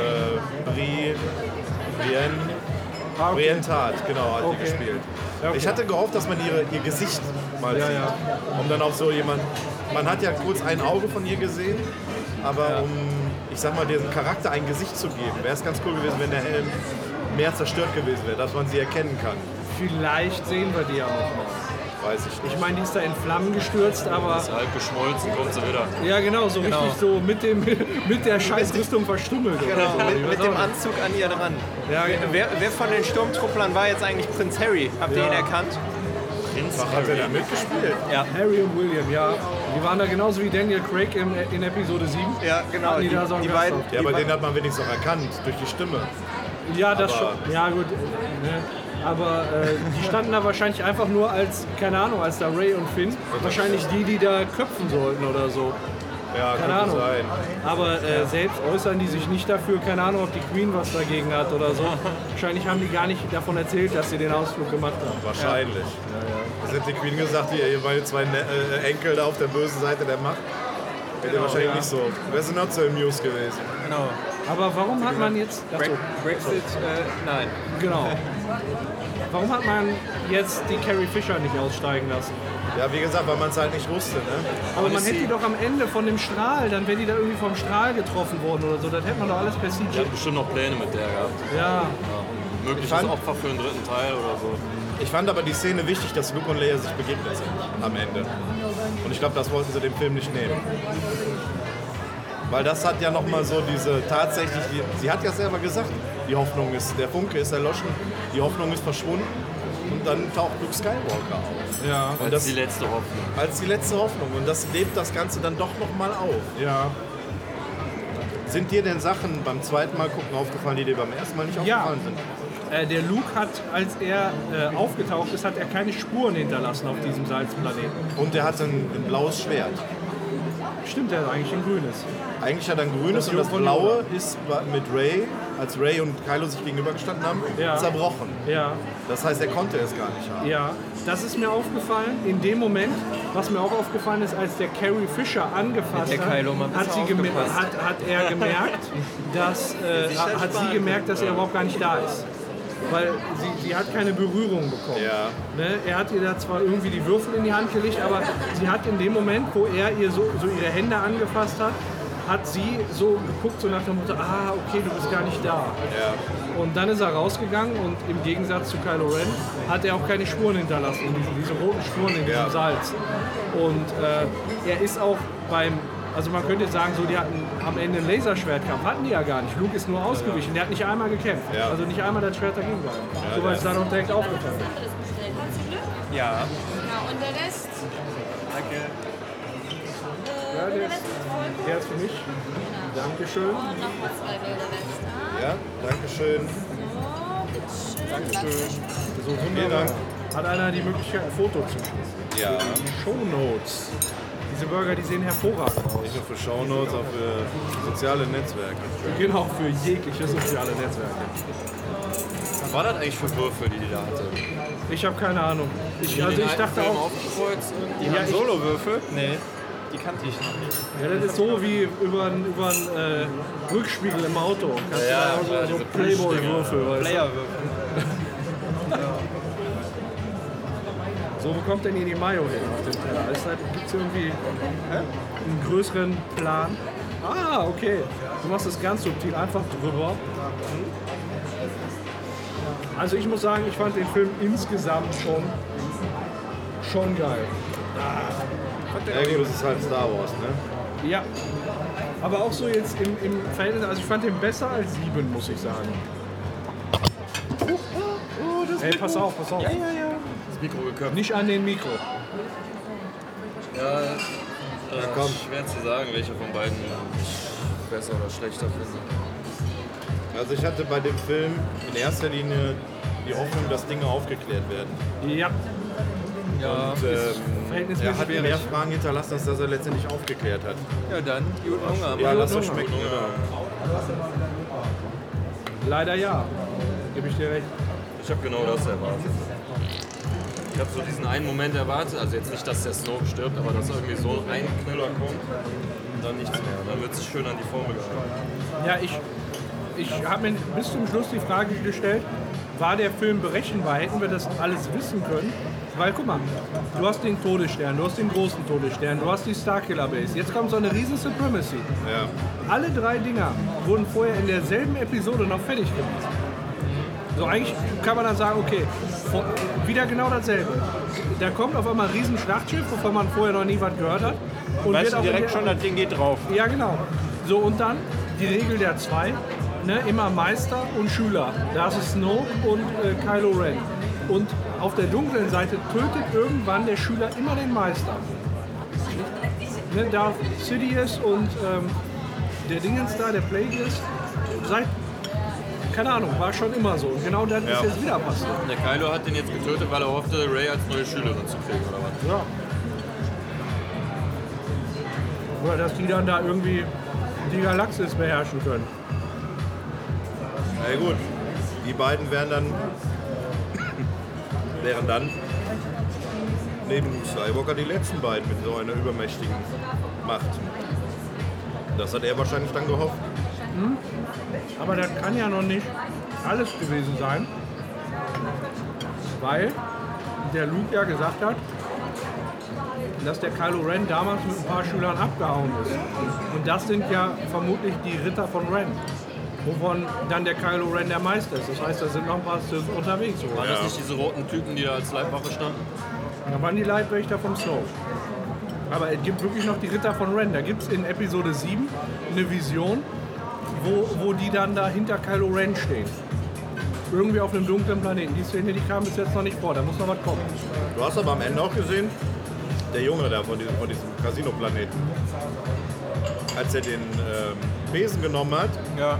Brie, Brienne, Ah, okay. Brienne Tat, genau, hat Okay. die gespielt. Ja, okay. Ich hatte gehofft, dass man ihre, ihr Gesicht mal Ja, sieht. ja. Um dann auch so jemand. Man hat ja kurz ein Auge von ihr gesehen, aber um, ich sag mal, diesem Charakter ein Gesicht zu geben, wäre es ganz cool gewesen, wenn der Helm mehr zerstört gewesen wäre, dass man sie erkennen kann. Vielleicht sehen wir die ja noch mal. Weiß ich nicht. Ich meine, die ist da in Flammen gestürzt, aber Ist halb geschmolzen, kommt sie wieder. ja genau, so richtig so mit, dem, mit der Scheißrüstung verstümmelt. oder Genau, so. Mit, mit dem. Anzug an ihr dran. Ja, genau. Wer, wer von den Sturmtrupplern war jetzt eigentlich Prinz Harry? Habt ihr Ja. ihn erkannt? Prinz Hat er da mitgespielt? Harry und William, ja. Die waren da genauso wie Daniel Craig in, in Episode 7. Ja, genau. Die Die, da so die beiden. Ja, aber be- den hat man wenigstens auch erkannt, durch die Stimme. Ja, das Aber- schon. Ja, gut. Ne? Aber äh, die standen da wahrscheinlich einfach nur als, keine Ahnung, als da Ray und Finn. Wahrscheinlich die, die da köpfen sollten oder so. Ja, Keine könnte Ahnung. sein. Aber äh, selbst äußern die sich nicht dafür, keine Ahnung, ob die Queen was dagegen hat oder so. Wahrscheinlich haben die gar nicht davon erzählt, dass sie den Ausflug gemacht haben. Wahrscheinlich. Das hätte die Queen gesagt, ihr, ihr meine zwei ne äh, Enkel da auf der bösen Seite der Macht. Hätte wahrscheinlich ja. nicht so. Wäre sie not so amused gewesen. Genau. Aber warum hat man jetzt. Brexit, äh, nein. genau. Warum hat man jetzt die Carrie Fisher nicht aussteigen lassen? Ja, wie gesagt, weil man es halt nicht wusste. Ne? Aber man hätte die doch am Ende von dem Strahl, dann wäre die da irgendwie vom Strahl getroffen worden oder so. Das hätte man doch alles per Die CG. hat bestimmt noch Pläne mit der gehabt. Ja, Mögliches fand- Opfer für den dritten Teil oder so. Ich fand aber die Szene wichtig, dass Luke und Leia sich begegnet sind am Ende. Und ich glaube, das wollten sie dem Film nicht nehmen. Weil das hat ja nochmal so diese tatsächlich, die, sie hat ja selber gesagt, die Hoffnung ist, der Funke ist erloschen, die Hoffnung ist verschwunden und dann taucht Luke Skywalker auf. ja, Und Als das die letzte Hoffnung. als die letzte Hoffnung und das lebt das Ganze dann doch nochmal auf. ja. Sind dir denn Sachen beim zweiten Mal gucken aufgefallen, die dir beim ersten Mal nicht Ja. aufgefallen sind? Äh, der Luke hat, als er äh, aufgetaucht ist, hat er keine Spuren hinterlassen auf diesem Salzplaneten. Und der hat ein, ein blaues Schwert. Stimmt, er hat eigentlich ein grünes. Eigentlich hat er ein grünes Das und das blaue ist mit Ray, als Ray und Kylo sich gegenübergestanden haben, Ja. zerbrochen. Ja, Das heißt, er konnte es gar nicht haben. ja. Das ist mir aufgefallen. In dem Moment, was mir auch aufgefallen ist, als der Carrie Fisher angefasst hat, hat, sie hat, hat er gemerkt, dass äh, hat sie gemerkt, dass er überhaupt gar nicht da ist. Weil sie, sie hat keine Berührung bekommen. Ja. Ne? Er hat ihr da zwar irgendwie die Würfel in die Hand gelegt, aber sie hat in dem Moment, wo er ihr so, so ihre Hände angefasst hat, hat sie so geguckt, so nach dem Motto, ah, okay, du bist gar nicht da. Ja. Und dann ist er rausgegangen und im Gegensatz zu Kylo Ren hat er auch keine Spuren hinterlassen, diese, diese roten Spuren in diesem Ja. Salz. Und äh, er ist auch beim, also man könnte jetzt sagen, so die hatten am Ende einen Laserschwertkampf, hatten die ja gar nicht. Luke ist nur ausgewichen, der hat nicht einmal gekämpft, Ja. also nicht einmal das Schwert dagegen gehalten. so weil es dann auch direkt aufgefallen ist. alles bestellt. Hast du Glück? Ja. Genau, und der Rest, Danke. äh, Ja, der ist- Der ist für mich. Dankeschön. Und nochmal zwei wilde Reste. Ja, Dankeschön. So, bitteschön. So wunderbar. Hat einer die Möglichkeit, ein Foto zu schießen? Ja. Shownotes. Diese Burger, die sehen hervorragend aus. Nicht nur für Shownotes, auch für soziale Netzwerke. Genau, für jegliche soziale Netzwerke. Was war das eigentlich für Würfel, die die da hatte? Ich habe keine Ahnung. Ich, Die also ich dachte auch? Die Ja, haben ich- Solo-Würfel? Nee. Die kannte ich noch nicht. ja, das ist so wie über einen über einen, äh, Rückspiegel im Auto. Kannst Ja, du da ja, so, so Playboy-Würfel. weißt du? Player-Würfel. So, wo kommt denn hier die Mayo hin auf dem Teller? Gibt es irgendwie einen größeren Plan? Ah, okay. Du machst es ganz subtil, einfach drüber. Also ich muss sagen, ich fand den Film insgesamt schon, schon geil. Ja gut, das ist halt Star Wars, ne? Ja. Aber auch so jetzt im, im Verhältnis, also ich fand den besser als 7, muss ich sagen. Ey, pass auf, pass auf. Das Mikro geköpft. Nicht an den Mikro. Ja, äh, komm. schwer zu sagen, welcher von beiden ich besser oder schlechter finde. Also ich hatte bei dem Film in erster Linie die Hoffnung, dass Dinge aufgeklärt werden. Ja, Ja, Und, ähm, er hat schwierig. mehr Fragen hinterlassen, als dass er letztendlich aufgeklärt hat. ja dann, guten Hunger. Ja, lass das schmecken. Genau. leider ja. Gebe ich dir recht. Ich habe genau das erwartet. Ich habe so diesen einen Moment erwartet, also jetzt nicht, dass der Snoke stirbt, aber dass irgendwie so ein Knüller kommt und dann nichts mehr. Dann wird es schön an die Formel gehalten. Ja, ich, ich habe mir bis zum Schluss die Frage gestellt, war der Film berechenbar? Hätten wir das alles wissen können? Weil guck mal, du hast den Todesstern, du hast den großen Todesstern, du hast die Starkiller Base. Jetzt kommt so eine riesen Supremacy. Ja. Alle drei Dinger wurden vorher in derselben Episode noch fertig gemacht. So eigentlich kann man dann sagen, okay, wieder genau dasselbe. Da kommt auf einmal ein riesen Schlachtschiff, wovon man vorher noch nie was gehört hat. Und Weißt du direkt schon, das Ding geht drauf. ja, genau. So, und dann die Regel der zwei. Ne, immer Meister und Schüler. Da ist Snoke und äh, Kylo Ren. Und auf der dunklen Seite tötet irgendwann der Schüler immer den Meister. Ne, Darth Sidious und ähm, der Dingens da, der Plagueis, seit, keine Ahnung, war schon immer so. Und genau das Ja. ist jetzt wieder passiert. Der Kylo hat den jetzt getötet, weil er hoffte, Ray als neue Schülerin zu kriegen, oder was? Ja. Oder dass die dann da irgendwie die Galaxis beherrschen können. Na ja, gut, die beiden wären dann, wären dann neben Luke Skywalker die letzten beiden mit so einer übermächtigen Macht. Das hat er wahrscheinlich dann gehofft. Aber das kann ja noch nicht alles gewesen sein, weil der Luke ja gesagt hat, dass der Kylo Ren damals mit ein paar Schülern abgehauen ist. Und das sind ja vermutlich die Ritter von Ren, wovon dann der Kylo Ren der Meister ist. Das heißt, da sind noch ein paar Sith unterwegs. Waren Ja. das nicht diese roten Typen, die da als Leibwache standen? Da waren die Leibwächter vom Snoke. Aber es gibt wirklich noch die Ritter von Ren. Da gibt es in Episode 7 eine Vision, wo, wo die dann da hinter Kylo Ren stehen. Irgendwie auf einem dunklen Planeten. Die Szene, die kam bis jetzt noch nicht vor. Da muss noch was kommen. Du hast aber am Ende auch gesehen, der Junge da von diesem, von diesem Casino-Planeten, als er den ähm, Besen genommen hat, Ja.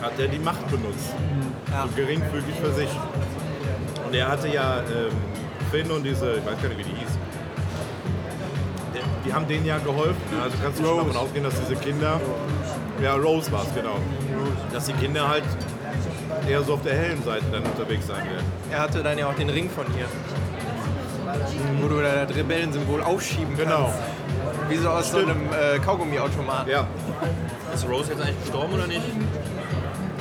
hat er die Macht benutzt. Ja. So geringfügig für sich. Und er hatte ja ähm, Finn und diese, ich weiß gar nicht, wie die hieß. Die haben denen ja geholfen. Also kannst du schon davon ausgehen, dass diese Kinder. Ja, Rose war es, genau. Dass die Kinder halt eher so auf der hellen Seite dann unterwegs sein werden. Er hatte dann ja auch den Ring von ihr. Wo du da das Rebellensymbol aufschieben kannst. Genau. Wie so aus so einem äh, Kaugummiautomat. Ja, Ist Rose jetzt eigentlich gestorben oder nicht?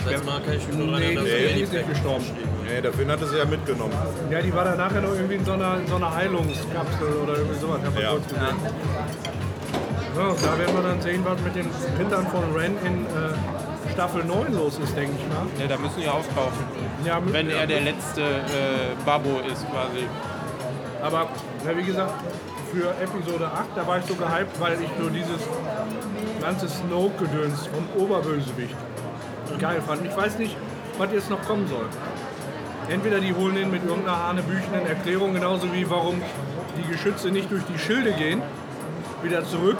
Das letzte Mal kann ich mich nur daran Nee, erinnern, die dass ist er nicht die gestorben. nee, der Finn hatte sie ja mitgenommen. Ja, die war dann nachher noch irgendwie in so einer, in so einer Heilungskapsel oder irgendwie sowas. Hab Ja. kurz gesehen. Ja, da werden wir dann sehen, was mit den Rittern von Ren in äh, Staffel 9 los ist, denke ich mal. Ja, da müssen die auftauchen. Ja, Wenn er der letzte äh, Babo ist, quasi. Aber ja, wie gesagt, für Episode 8, da war ich so gehypt, weil ich nur dieses ganze Snoke-Gedöns vom Oberbösewicht geil fand. Ich weiß nicht, was jetzt noch kommen soll. Entweder die holen ihn mit irgendeiner hanebüchenen Erklärung, genauso wie warum die Geschütze nicht durch die Schilde gehen, wieder zurück.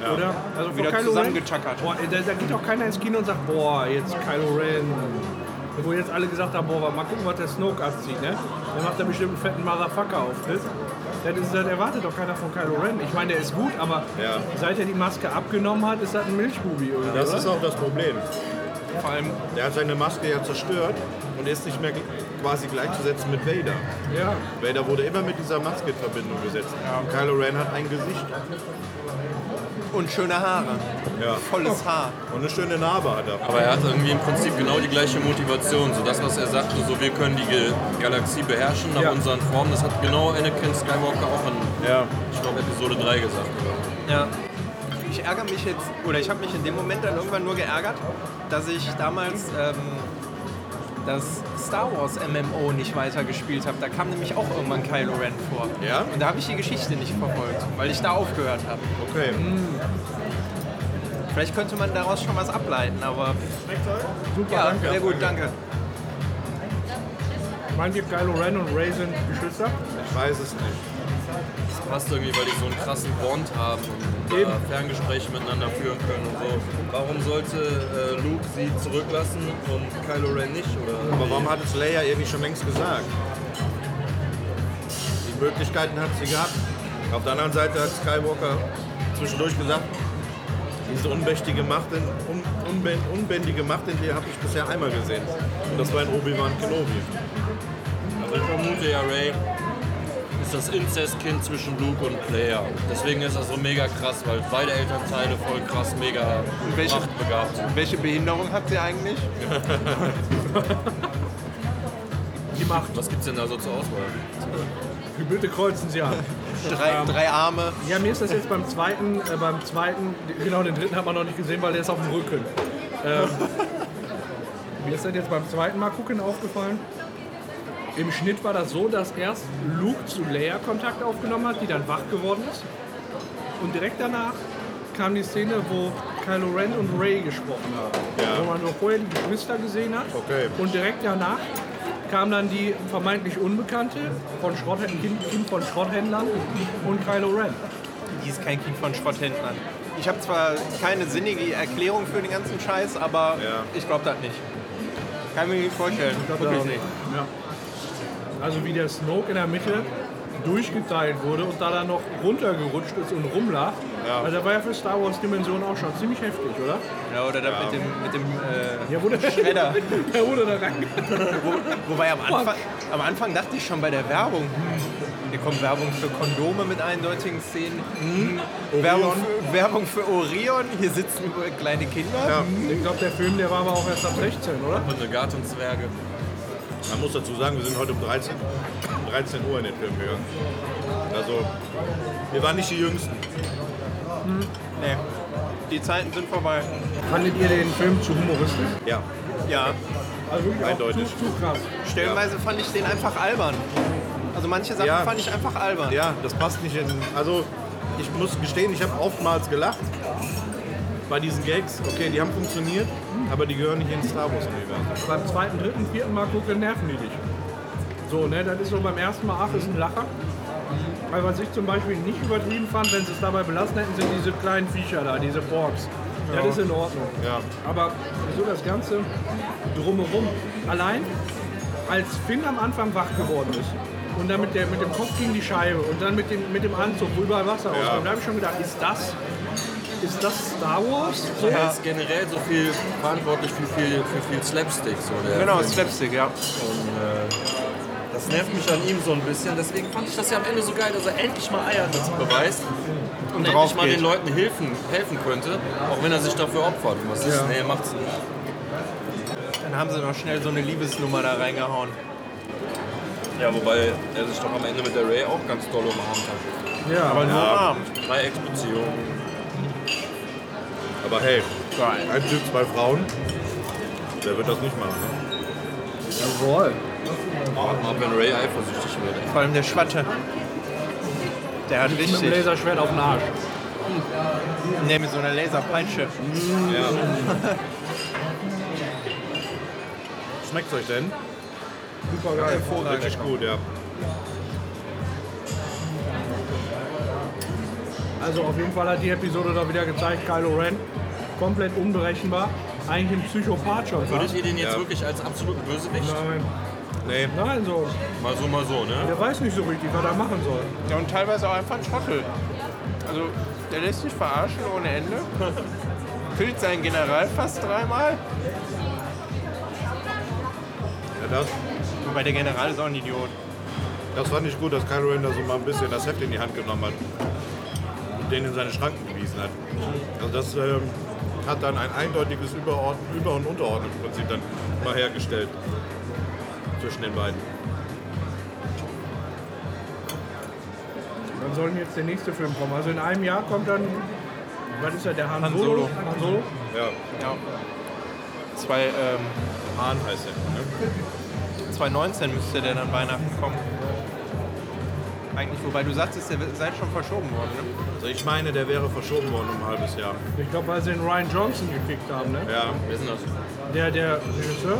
Oder? Also Wieder boah, da, da geht auch keiner ins Kino und sagt, boah, jetzt Kylo Ren. Wo jetzt alle gesagt haben, boah, mal gucken, was der Snoke abzieht, ne? Dann macht er bestimmt einen fetten Motherfucker-Auftritt. Das, ist, das erwartet doch keiner von Kylo Ren. Ich meine, der ist gut, aber Ja. seit er die Maske abgenommen hat, ist das ein Milchbubi irgendwie, Das oder? ist auch das Problem. Vor allem, Der hat seine Maske ja zerstört und ist nicht mehr quasi gleichzusetzen mit Vader. ja. Vader wurde immer mit dieser Maske in Verbindung gesetzt. Und Kylo Ren hat ein Gesicht Und schöne Haare. ja. Volles Haar. und eine schöne Narbe hat er. Aber er hat irgendwie im Prinzip genau die gleiche Motivation. So das, was er sagte, so wir können die Galaxie beherrschen nach Ja. unseren Formen, das hat genau Anakin Skywalker auch in, Ja. ich glaube, Episode 3 gesagt. Ja. Ich ärgere mich jetzt, oder ich habe mich in dem Moment dann irgendwann nur geärgert, dass ich damals ähm, das Star Wars MMO nicht weitergespielt habe. Da kam nämlich auch irgendwann Kylo Ren vor. Ja? Und da habe ich die Geschichte nicht verfolgt, weil ich da aufgehört habe. Okay. Vielleicht könnte man daraus schon was ableiten, aber Super, ja, danke. sehr gut, danke. Meint ihr, Kylo Ren und Ray sind Geschwister? Ich weiß es nicht. Das passt irgendwie, weil die so einen krassen Bond haben und äh, Eben. Ferngespräche miteinander führen können und so. Warum sollte äh, Luke sie zurücklassen und Kylo Ren nicht? Oder Aber warum hat es Leia ihr nicht schon längst gesagt? Die Möglichkeiten hat sie gehabt. Auf der anderen Seite hat Skywalker zwischendurch gesagt, diese unmächtige Macht, in, un, unbä- unbändige Macht in dir habe ich bisher einmal gesehen. Und das war in Obi-Wan Kenobi. Also ich vermute ja, Ray ist das Inzestkind zwischen Luke und Leia. Deswegen ist das so mega krass, weil beide Elternteile voll krass mega welche- machtbegabt sind. Welche Behinderung hat sie eigentlich? Die Macht. Was gibt's denn da so zur Auswahl? Bitte kreuzen Sie an. Drei, drei Arme. Ja, mir ist das jetzt beim zweiten, äh, beim zweiten, genau den dritten hat man noch nicht gesehen, weil der ist auf dem Rücken. Ähm, mir ist das jetzt beim zweiten Mal gucken aufgefallen. Im Schnitt war das so, dass erst Luke zu Leia Kontakt aufgenommen hat, die dann wach geworden ist. Und direkt danach kam die Szene, wo Kylo Ren und Rey gesprochen haben. Ja. Wo man noch vorher die Geschwister gesehen hat. Okay. Und direkt danach kam dann die vermeintlich Unbekannte von Schrotthändlern, kind, von Schrotthändlern und Kylo Ren. Die ist kein Kind von Schrotthändlern. Ich habe zwar keine sinnige Erklärung für den ganzen Scheiß, aber Ja. ich glaube das nicht. Kann mir nicht vorstellen. Wirklich nicht. Ja. Also wie der Snoke in der Mitte durchgeteilt wurde und da dann noch runtergerutscht ist und rumlag. Ja. Also das war ja für Star Wars Dimension auch schon ziemlich heftig, oder? Ja, oder das mit dem, mit dem äh, Ja, wurde Schredder. der wurde da rein. Wo, wobei am Anfang, am Anfang dachte ich schon bei der Werbung, hm, hier kommt Werbung für Kondome mit eindeutigen Szenen. Hm, Werbung, für, Werbung für Orion, hier sitzen kleine Kinder. Ja. Ich glaube, der Film, der war aber auch erst ab 16, oder? Und eine Gartenzwerge. Man muss dazu sagen, wir sind heute um 13, um 13 Uhr in den Film gegangen. Also, wir waren nicht die Jüngsten. Nee, die Zeiten sind vorbei. Fandet ihr den Film zu humoristisch? Ja, Ja, Also Eindeutig. Zu, zu krass. stellenweise fand ich den einfach albern. Also manche Sachen Ja. fand ich einfach albern. ja, das passt nicht in. Also, ich muss gestehen, ich habe oftmals gelacht bei diesen Gags. Okay, die haben funktioniert, aber die gehören nicht ins Star Wars-Universum. Beim zweiten, dritten, vierten Mal gucken, nerven die dich. So, ne, das ist so beim ersten Mal, ach, ist ein Lacher. Weil was ich zum Beispiel nicht übertrieben fand, wenn sie es dabei belassen hätten, sind diese kleinen Viecher da, diese Borgs. Ja. Das ist in Ordnung. Ja. Aber so das Ganze drumherum. Allein als Finn am Anfang wach geworden ist und dann mit, der, mit dem Kopf gegen die Scheibe und dann mit dem, mit dem Anzug, wo überall Wasser rauskommt, da habe ich schon gedacht, ist das, ist das Star Wars? So? Er ist generell so viel verantwortlich für viel, für viel Slapstick. So der Genau, Film. Slapstick, ja. Und äh, das nervt mich an ihm so ein bisschen. Deswegen fand ich das ja am Ende so geil, dass er endlich mal Eier dazu beweist und, endlich drauf mal geht. den Leuten helfen, helfen könnte, auch wenn er sich dafür opfert. Und was ist? Nee, er macht's nicht. Dann haben sie noch schnell so eine Liebesnummer da reingehauen. Ja, wobei er sich doch am Ende mit der Ray auch ganz doll umarmt hat. Ja, Aber nur arm. Dreiecksbeziehung. Aber hey, Geil. ein Typ, zwei Frauen, der wird das nicht machen. Ne? jawohl. Mal, wenn Ray eifersüchtig wird. Vor allem der Schwatte. Der hat Mit dem richtig. Laserschwert auf den Arsch. Ne, mit so einer Laserpeitsche. Schmeckt's euch denn? Super geil. Richtig gut, ja. Also auf jeden Fall hat die Episode da wieder gezeigt, Kylo Ren, komplett unberechenbar, eigentlich ein Psychopath schon. Würdet ihr den jetzt Ja. wirklich als absoluten Bösewicht? Nein, Nee, nein, so. Mal so, mal so, ne? Der weiß nicht so richtig, was er machen soll. Ja, und teilweise auch einfach ein Trottel. Also, der lässt sich verarschen ohne Ende. Killt seinen General fast dreimal. ja, das, Wobei der General ist auch ein Idiot. das fand ich gut, dass Kylo Ren da so mal ein bisschen das Heft in die Hand genommen hat den in seine Schranken gewiesen hat. Also das ähm, hat dann ein eindeutiges Überord Über- und Unterordnungsprinzip dann mal hergestellt zwischen den beiden. Dann soll jetzt der nächste Film kommen. Also in einem Jahr kommt dann, was ist ja der Han, Han Solo? Solo. Han Solo. Ja, Ja. Zwei, ähm, Hahn heißt er. Ne? 2019 müsste der dann Weihnachten kommen. Eigentlich, wobei du sagtest, der sei schon verschoben worden. Ne? Also ich meine, der wäre verschoben worden um ein halbes Jahr. Ich glaube, weil sie den Ryan Johnson gekickt haben, ne? Ja, Wer ist denn das? Der, der Regisseur.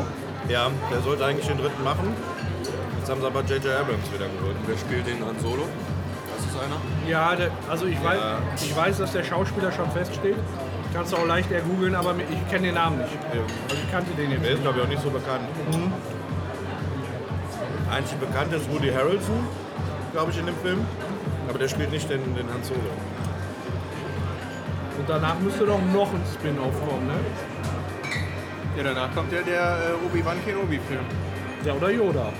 ja, der sollte eigentlich den dritten machen. Jetzt haben sie aber J.J. Abrams wieder geholt. Wer spielt den Han Solo? Das ist einer? Ja, der, also ich, weiß, Ja. ich weiß, dass der Schauspieler schon feststeht. Kannst du auch leicht ergoogeln, aber ich kenne den Namen nicht. Also ich kannte den jetzt Der nicht. ist, glaube ich, auch nicht so bekannt. Einzig bekannt ist Woody Harrelson, glaube ich, in dem Film. Aber der spielt nicht den, den Han Solo. Und danach müsste doch noch ein Spin-off kommen, ne? Ja, danach kommt ja der äh, Obi-Wan Kenobi-Film. Ja, oder Yoda.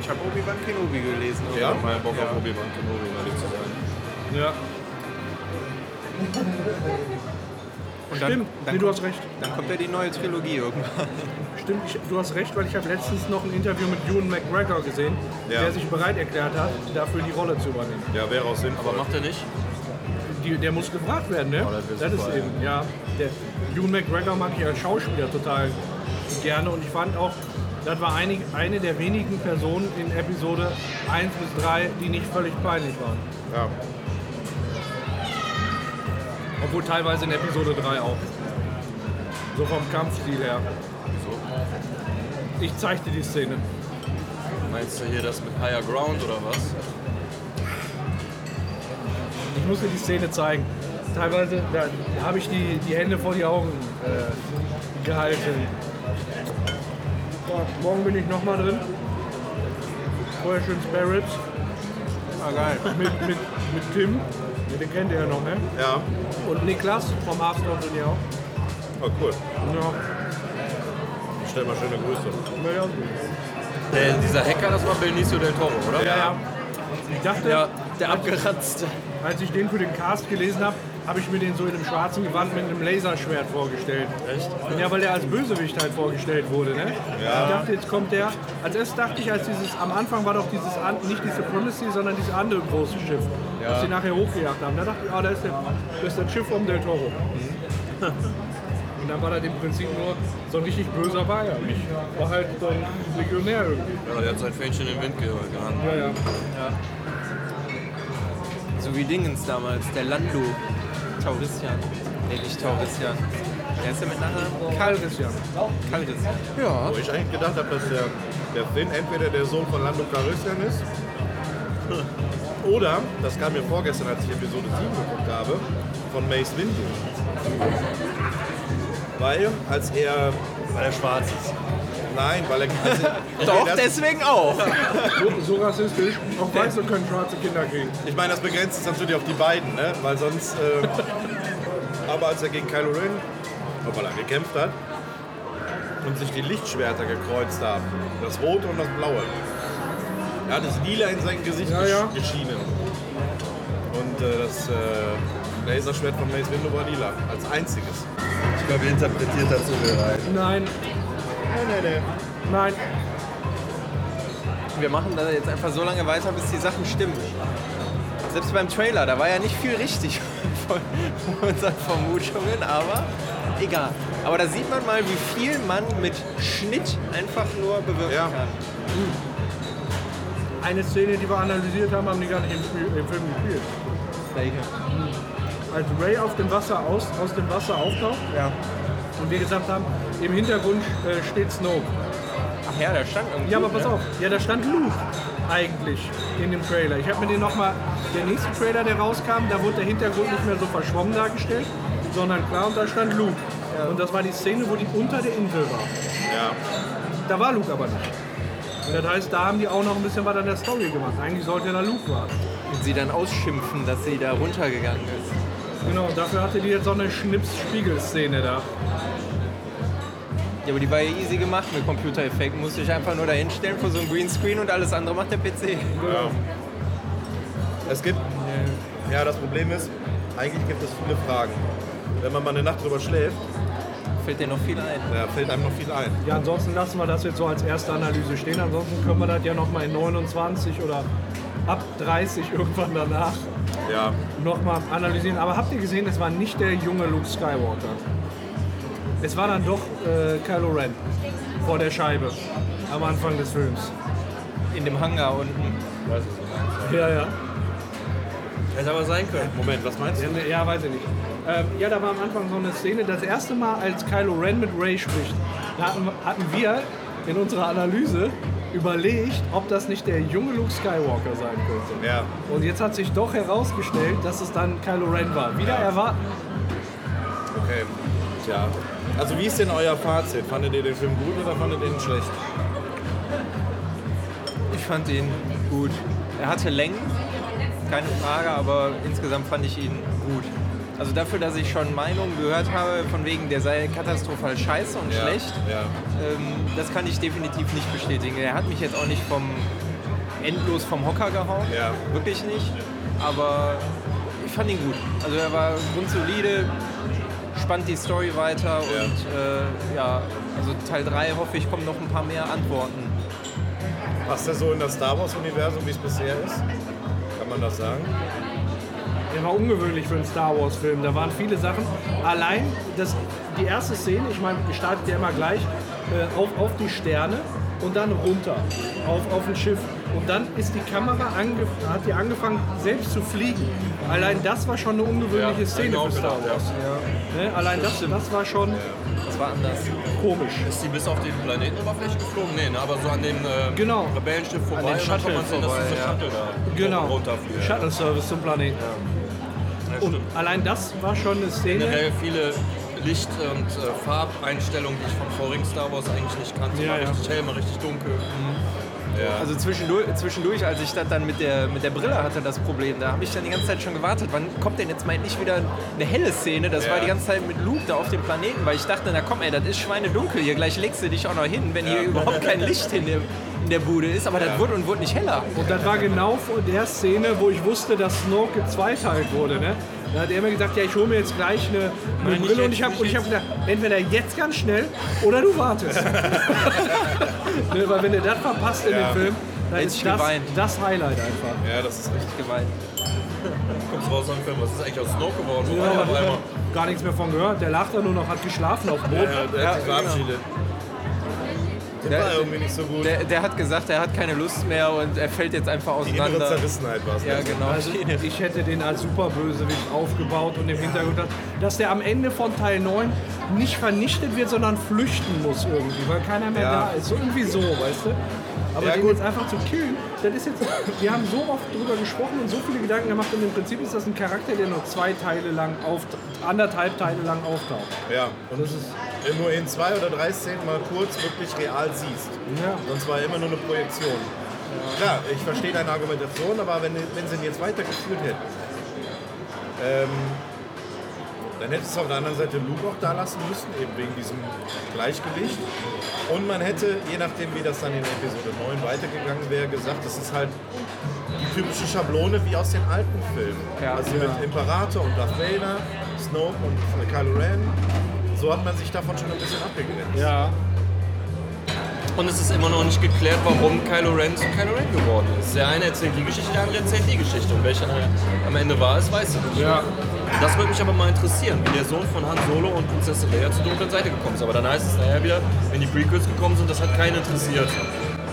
Ich habe Obi-Wan Kenobi gelesen. Ja? irgendwann mal. Bock ja. auf Obi-Wan Kenobi, um ehrlich zu sein. Ja. Und dann, Stimmt, dann, nee, du kommt, hast recht. dann kommt ja die neue Trilogie irgendwann. Stimmt, ich, du hast recht, weil ich habe letztens noch ein Interview mit Ewan McGregor gesehen, Ja. der sich bereit erklärt hat, dafür die Rolle zu übernehmen. Ja, wäre auch sinnvoll. Aber macht er nicht? Die, der muss gefragt werden, ne? Oh, das das ist eben, ja. Der Ewan McGregor mag ich als Schauspieler total gerne und ich fand auch, das war einig, eine der wenigen Personen in Episode 1 bis 3, die nicht völlig peinlich waren. Ja. Obwohl teilweise in Episode 3 auch. So vom Kampfstil her. Ich zeig dir die Szene. Meinst du hier das mit Higher Ground oder was? Ich muss dir die Szene zeigen. Teilweise da habe ich die, die Hände vor die Augen äh, gehalten. So, morgen bin ich nochmal drin. Vorher schön Spare Ribs Ah, geil. mit, mit, mit Tim. Ja, Den kennt ihr ja noch, ne? Ja. Und Niklas vom Hearthstone Turnier auch. Oh, cool. Ja, Ich stell mal schöne Grüße. ja, Der, dieser Hacker, das war Benicio del Toro, oder? ja. ja. Ich dachte, Ja, der abgeranzte. als ich den für den Cast gelesen habe, habe ich mir den so in einem schwarzen Gewand mit einem Laserschwert vorgestellt. Echt? Ja, weil der als Bösewicht halt vorgestellt wurde, ne? Ja. Ich dachte, jetzt kommt der. Als erstes dachte ich, als dieses, am Anfang war doch dieses, nicht die Supremacy, sondern dieses andere große Schiff, das sie nachher hochgejagt haben. Da dachte ich, ah, da ist, der, das ist das Schiff vom Del Toro. Und dann war das im Prinzip nur so ein richtig böser war er nicht. War halt so ein Legionär irgendwie. Ja, der hat sein Fähnchen in den Wind ge- gehangen. Ja, ja. So wie Dingens damals, der Lando. Tauristian. Nee, nicht Tauristian. Wer ist der mit Nachnamen? Calrissian. Calrissian. Ja. Wo ich eigentlich gedacht habe, dass der, der Finn entweder der Sohn von Lando Calrissian ist oder, das kam mir vorgestern, als ich Episode 7 geguckt habe, von Mace Windu. Weil, als er... Weil er schwarz ist. Nein, weil er... Also, okay, Doch, deswegen auch. So, so rassistisch. Auch Weiße können schwarze Kinder kriegen. Ich meine, das begrenzt es natürlich auf die beiden, ne? weil sonst. Äh, aber als er gegen Kylo Ren, obwohl er gekämpft hat und sich die Lichtschwerter gekreuzt haben, das rote und das blaue, er hat das lila in sein Gesicht Ja, ja. geschienen. Und äh, das äh, Laserschwert von Mace Windu war lila, als einziges. Ich glaube, ihr interpretiert das so viel rein. Nein, Nee, nee, nee. nein. Wir machen da jetzt einfach so lange weiter, bis die Sachen stimmen. Selbst beim Trailer, da war ja nicht viel richtig von unseren Vermutungen, aber egal. Aber da sieht man mal, wie viel man mit Schnitt einfach nur bewirken Ja. kann. Eine Szene, die wir analysiert haben, haben die gar nicht im, Spiel, im Film gespielt. Welche? Als Ray auf dem Wasser aus, aus dem Wasser auftaucht Ja. Und wir gesagt haben, im Hintergrund äh, steht Snoke. Ach ja, da stand irgendwie. Ja, aber pass ne? auf, ja, da stand Luke eigentlich in dem Trailer. Ich habe mir den nochmal, der nächste Trailer, der rauskam, da wurde der Hintergrund nicht mehr so verschwommen dargestellt, sondern klar und da stand Luke. Und das war die Szene, wo die unter der Insel war. Ja. Da war Luke aber nicht. Und das heißt, da haben die auch noch ein bisschen was an der Story gemacht. Eigentlich sollte da Luke warten. Und sie dann ausschimpfen, dass sie da runtergegangen ist. Genau, und dafür hatte die jetzt so eine Schnips-Spiegel-Szene da. Ja, aber die war ja easy gemacht mit Computereffekten. Musste ich einfach nur da hinstellen vor so einem Greenscreen und alles andere macht der PC. Es gibt. Ja, das Problem ist, eigentlich gibt es viele Fragen. Wenn man mal eine Nacht drüber schläft, Fällt dir noch viel ein. da fällt einem noch viel ein. Ja, ansonsten lassen wir das jetzt so als erste Analyse stehen. Ansonsten können wir das ja nochmal in 29 oder ab 30 irgendwann danach Ja. nochmal analysieren. Aber habt ihr gesehen, es war nicht der junge Luke Skywalker. Es war dann doch äh, Kylo Ren vor der Scheibe am Anfang des Films. in dem Hangar unten. Weiß ich so. Ja, ja. Hätte aber sein können. Moment, was meinst du? Ja, ja, weiß ich nicht. Ähm, ja, da war am Anfang so eine Szene, das erste Mal, als Kylo Ren mit Ray spricht, da hatten, hatten wir in unserer Analyse überlegt, ob das nicht der junge Luke Skywalker sein könnte. Ja. Und jetzt hat sich doch herausgestellt, dass es dann Kylo Ren war. Wieder erwarten. Okay. Tja. Also wie ist denn euer Fazit? Fandet ihr den Film gut oder fandet ihr ihn schlecht? Ich fand ihn gut. Er hatte Längen, keine Frage, aber insgesamt fand ich ihn gut. Also dafür, dass ich schon Meinungen gehört habe, von wegen, der sei katastrophal scheiße und Ja. schlecht, Ja. ähm, das kann ich definitiv nicht bestätigen. Er hat mich jetzt auch nicht vom endlos vom Hocker gehauen, Ja. wirklich nicht. Aber ich fand ihn gut. Also er war grundsolide, spannt die Story weiter und äh, ja, also Teil 3 hoffe ich, kommen noch ein paar mehr Antworten. Passt er so in das Star Wars-Universum, wie es bisher ist? Kann man das sagen? Der war ungewöhnlich für einen Star Wars-Film. Da waren viele Sachen. Allein das, die erste Szene, ich meine, startet ja immer gleich äh, auf, auf die Sterne und dann runter auf, auf ein Schiff. Und dann ist die Kamera hat die angefangen selbst zu fliegen. Allein das war schon eine ungewöhnliche Ja, Szene genau für Star gedacht, Wars. Ne? Allein das, das war schon Das war anders. komisch. Ist die bis auf die Planetenoberfläche geflogen? Nee, ne, aber so an dem äh, Genau. Rebellenschiff vorbei den und dann Shuttle kann man sehen, dass vorbei, diese ja. Shuttle da Genau. runterfliegt. Shuttle Service zum Planeten. Ja, Und stimmt. allein das war schon eine Szene. Generell viele Licht- und äh, Farbeinstellungen, die ich von vorigen Star Wars eigentlich nicht kannte. Ja, mal ja. richtig hell, mal richtig dunkel. Also zwischendurch, zwischendurch, als ich das dann mit der, mit der Brille hatte, das Problem, da habe ich dann die ganze Zeit schon gewartet, wann kommt denn jetzt mal endlich wieder eine helle Szene? Das Ja. war die ganze Zeit mit Luke da auf dem Planeten, weil ich dachte, na komm ey, das ist schweinedunkel hier, gleich legst du dich auch noch hin, wenn hier überhaupt kein Licht in der, in der Bude ist, aber das wurde und wurde nicht heller. Und das war genau vor der Szene, wo ich wusste, dass Snoke gezweiteilt wurde. Ne? Da hat er mir gesagt, ja, ich hole mir jetzt gleich eine, eine Nein, Brille und ich habe hab gedacht, entweder jetzt ganz schnell oder du wartest. ne, weil wenn du das verpasst in Ja. dem Film, dann ist das, geweint. das Highlight einfach. Ja, das ist richtig. Geweint. Kommst raus aus dem Film, was ist eigentlich aus Snoke geworden? Wo Ja, einmal? gar nichts mehr von gehört. Der lag da nur noch, hat geschlafen auf dem Boot. Ja, der hat sich verabschiedet. Der war irgendwie nicht so gut. Der, der hat gesagt, er hat keine Lust mehr und er fällt jetzt einfach Die auseinander. Zerrissenheit war es. Ja, genau. Also ich hätte den als Superbösewicht aufgebaut und im Hintergrund, dass- dass der am Ende von Teil 9 nicht vernichtet wird, sondern flüchten muss irgendwie, weil keiner mehr Ja. da ist. So irgendwie so, weißt du? Aber Ja, den gut. jetzt einfach zu killen, das ist jetzt, wir haben so oft drüber gesprochen und so viele Gedanken gemacht und im Prinzip ist das ein Charakter, der nur zwei Teile lang auf, anderthalb Teile lang auftaucht. Ja, und Das ist, nur in zwei oder drei Szenen mal kurz wirklich real siehst. ja. Sonst war immer nur eine Projektion. Klar, ich verstehe deine Argumentation, aber wenn, wenn sie ihn jetzt weitergeführt hätten, ähm, dann hättest du auf der anderen Seite Luke auch da lassen müssen, eben wegen diesem Gleichgewicht. Und man hätte, je nachdem wie das dann in Episode 9 weitergegangen wäre, gesagt, das ist halt die typische Schablone wie aus den alten Filmen. Ja. also mit Imperator und Darth Vader, Snoke und Kylo Ren. So hat man sich davon schon ein bisschen abgegrenzt. ja. Und es ist immer noch nicht geklärt, warum Kylo Ren zu Kylo Ren geworden ist. Der eine erzählt die Geschichte, der andere erzählt die Geschichte. Und welcher am Ende war, ist, weiß ich nicht. Ja. Das würde mich aber mal interessieren, wie der Sohn von Han Solo und Prinzessin Leia zur dunklen Seite gekommen ist. Aber dann heißt es nachher wieder, wenn die Prequels gekommen sind, das hat keinen interessiert.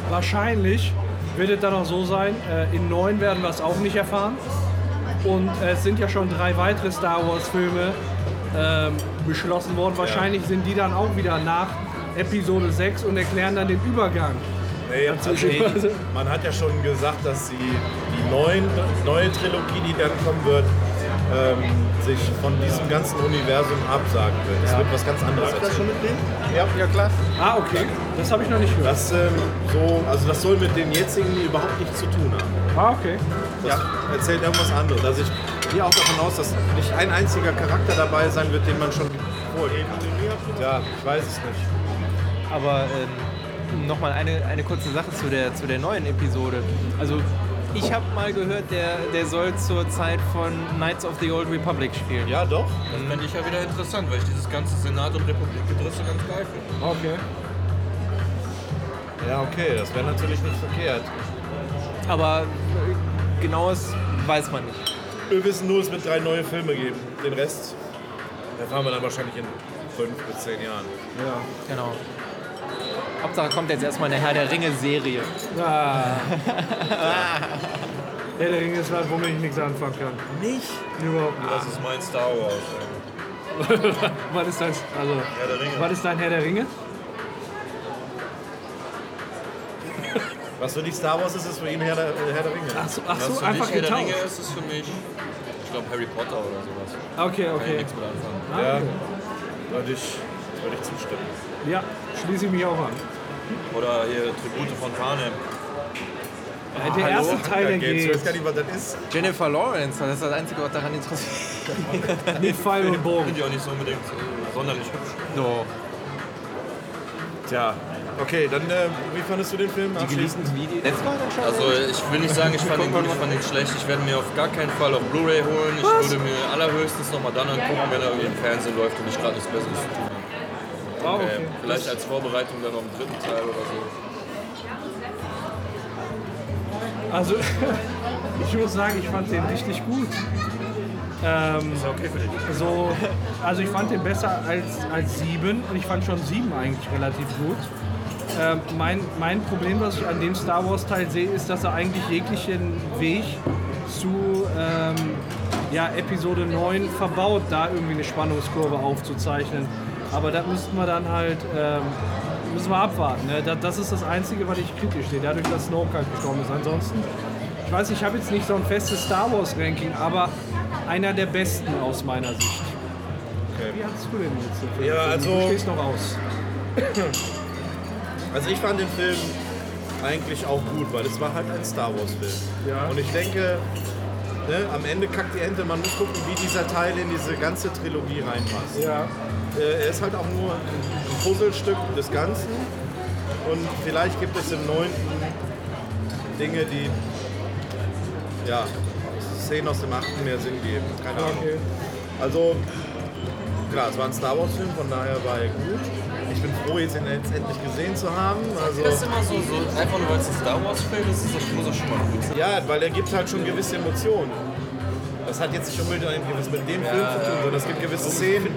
Wahrscheinlich wird es dann auch so sein, äh, in 9 werden wir es auch nicht erfahren. Und äh, es sind ja schon drei weitere Star Wars-Filme ähm, beschlossen worden. Wahrscheinlich sind die dann auch wieder nach Episode 6 und erklären dann den Übergang. Nee, also, Dazwischen. man hat ja schon gesagt, dass sie die neuen, neue Trilogie, die dann kommen wird, ähm, sich von diesem ganzen Universum absagen wird. Es wird was ganz anderes erzählen. Ja, Ja klar. Ah, okay. Das habe ich noch nicht gehört. das, ähm, so, also das soll mit den jetzigen überhaupt nichts zu tun haben. Ah, okay. Das erzählt irgendwas anderes. Also ich gehe auch davon aus, dass nicht ein einziger Charakter dabei sein wird, den man schon vorher. Ja, ich weiß es nicht. Aber ähm, nochmal eine, eine kurze Sache zu der, zu der neuen Episode. Also ich habe mal gehört, der, der soll zur Zeit von Knights of the Old Republic spielen. Ja, doch. Das fände ich ja wieder interessant, weil ich dieses ganze Senat- und Republik-Gedrisse ganz geil finde. Okay. Ja, okay, das wäre natürlich nicht verkehrt. Aber äh, genaues weiß man nicht. Wir wissen nur, es wird drei neue Filme geben. Den Rest erfahren wir dann wahrscheinlich in fünf bis zehn Jahren. Genau. Hauptsache kommt jetzt erstmal eine Herr der Ringe-Serie. Ah. Herr der Ringe ist was, womit ich nichts anfangen kann. Nicht? Überhaupt nicht. Das ist mein Star Wars. Was ist dein, also, Herr der Ringe. was ist dein Herr der Ringe? Was für dich Star Wars ist, ist für ihn Herr der, Herr der Ringe. Ach so, ach Was so für einfach dich Herr der Ringe ist, ist für mich, ich glaube, Harry Potter oder sowas. Okay, Kann ich okay. nichts mit anfangen. Ah, Ja, okay. würde ich, würde ich zustimmen. Ja, schließe ich mich auch an. Oder hier Tribute von Panem. Äh, der erste Teil, der Ich weiß geht gar nicht, was das ist. Jennifer Lawrence, das ist das Einzige, was daran interessiert. mit Pfeil und Bogen. Sind ja auch nicht so unbedingt äh, sonderlich hübsch. No. Tja, okay, dann äh, wie fandest du den Film? Die dann schon? Also ich will nicht sagen, ich fand ihn gut, ich fand ihn schlecht. Ich werde mir auf gar keinen Fall auf Blu-ray holen. Ich würde mir allerhöchstens nochmal dann angucken, wenn er irgendwie im Fernsehen läuft und ich gerade nichts Besseres zu tun habe. Ah, Äh, okay. vielleicht als Vorbereitung dann noch einen dritten Teil oder so. Also, ich muss sagen, ich fand den richtig gut. Ähm, Ist okay für dich. so, also ich fand den besser als, als sieben und ich fand schon sieben eigentlich relativ gut. Ähm, mein, mein Problem, was ich an dem Star Wars Teil sehe, ist, dass er eigentlich jeglichen Weg zu ähm, ja, Episode 9 verbaut, da irgendwie eine Spannungskurve aufzuzeichnen. Aber da müssten wir dann halt ähm, müssen wir abwarten. Ne? Das, ist das Einzige, was ich kritisch sehe, dadurch, dass Snoke halt gestorben ist. Ansonsten, ich weiß, ich habe jetzt nicht so ein festes Star Wars Ranking, aber einer der besten aus meiner Sicht. Wie hattest du den jetzt? den Film Ja, also- Du stehst noch aus. Also ich fand den Film eigentlich auch gut, weil es war halt ein Star Wars Film. Ja. Und ich denke, ne, am Ende kackt die Ente, man muss gucken, wie dieser Teil in diese ganze Trilogie reinpasst. Ja. Äh, er ist halt auch nur ein Puzzlestück des Ganzen. Und vielleicht gibt es im neunten Dinge, die ja, Szenen aus dem achten mehr Sinn geben. Keine Ahnung. Okay. Also, klar, es war ein Star Wars Film, von daher war er gut. Ich bin froh, jetzt ihn jetzt endlich gesehen zu haben. Also, Das ist immer so, so einfach nur weil es ein Star Wars Film ist, ist das, muss das schon mal gut sein. ja, weil er gibt halt schon gewisse Emotionen. Das hat jetzt nicht unbedingt was mit dem Film zu tun, sondern es gibt gewisse Szenen,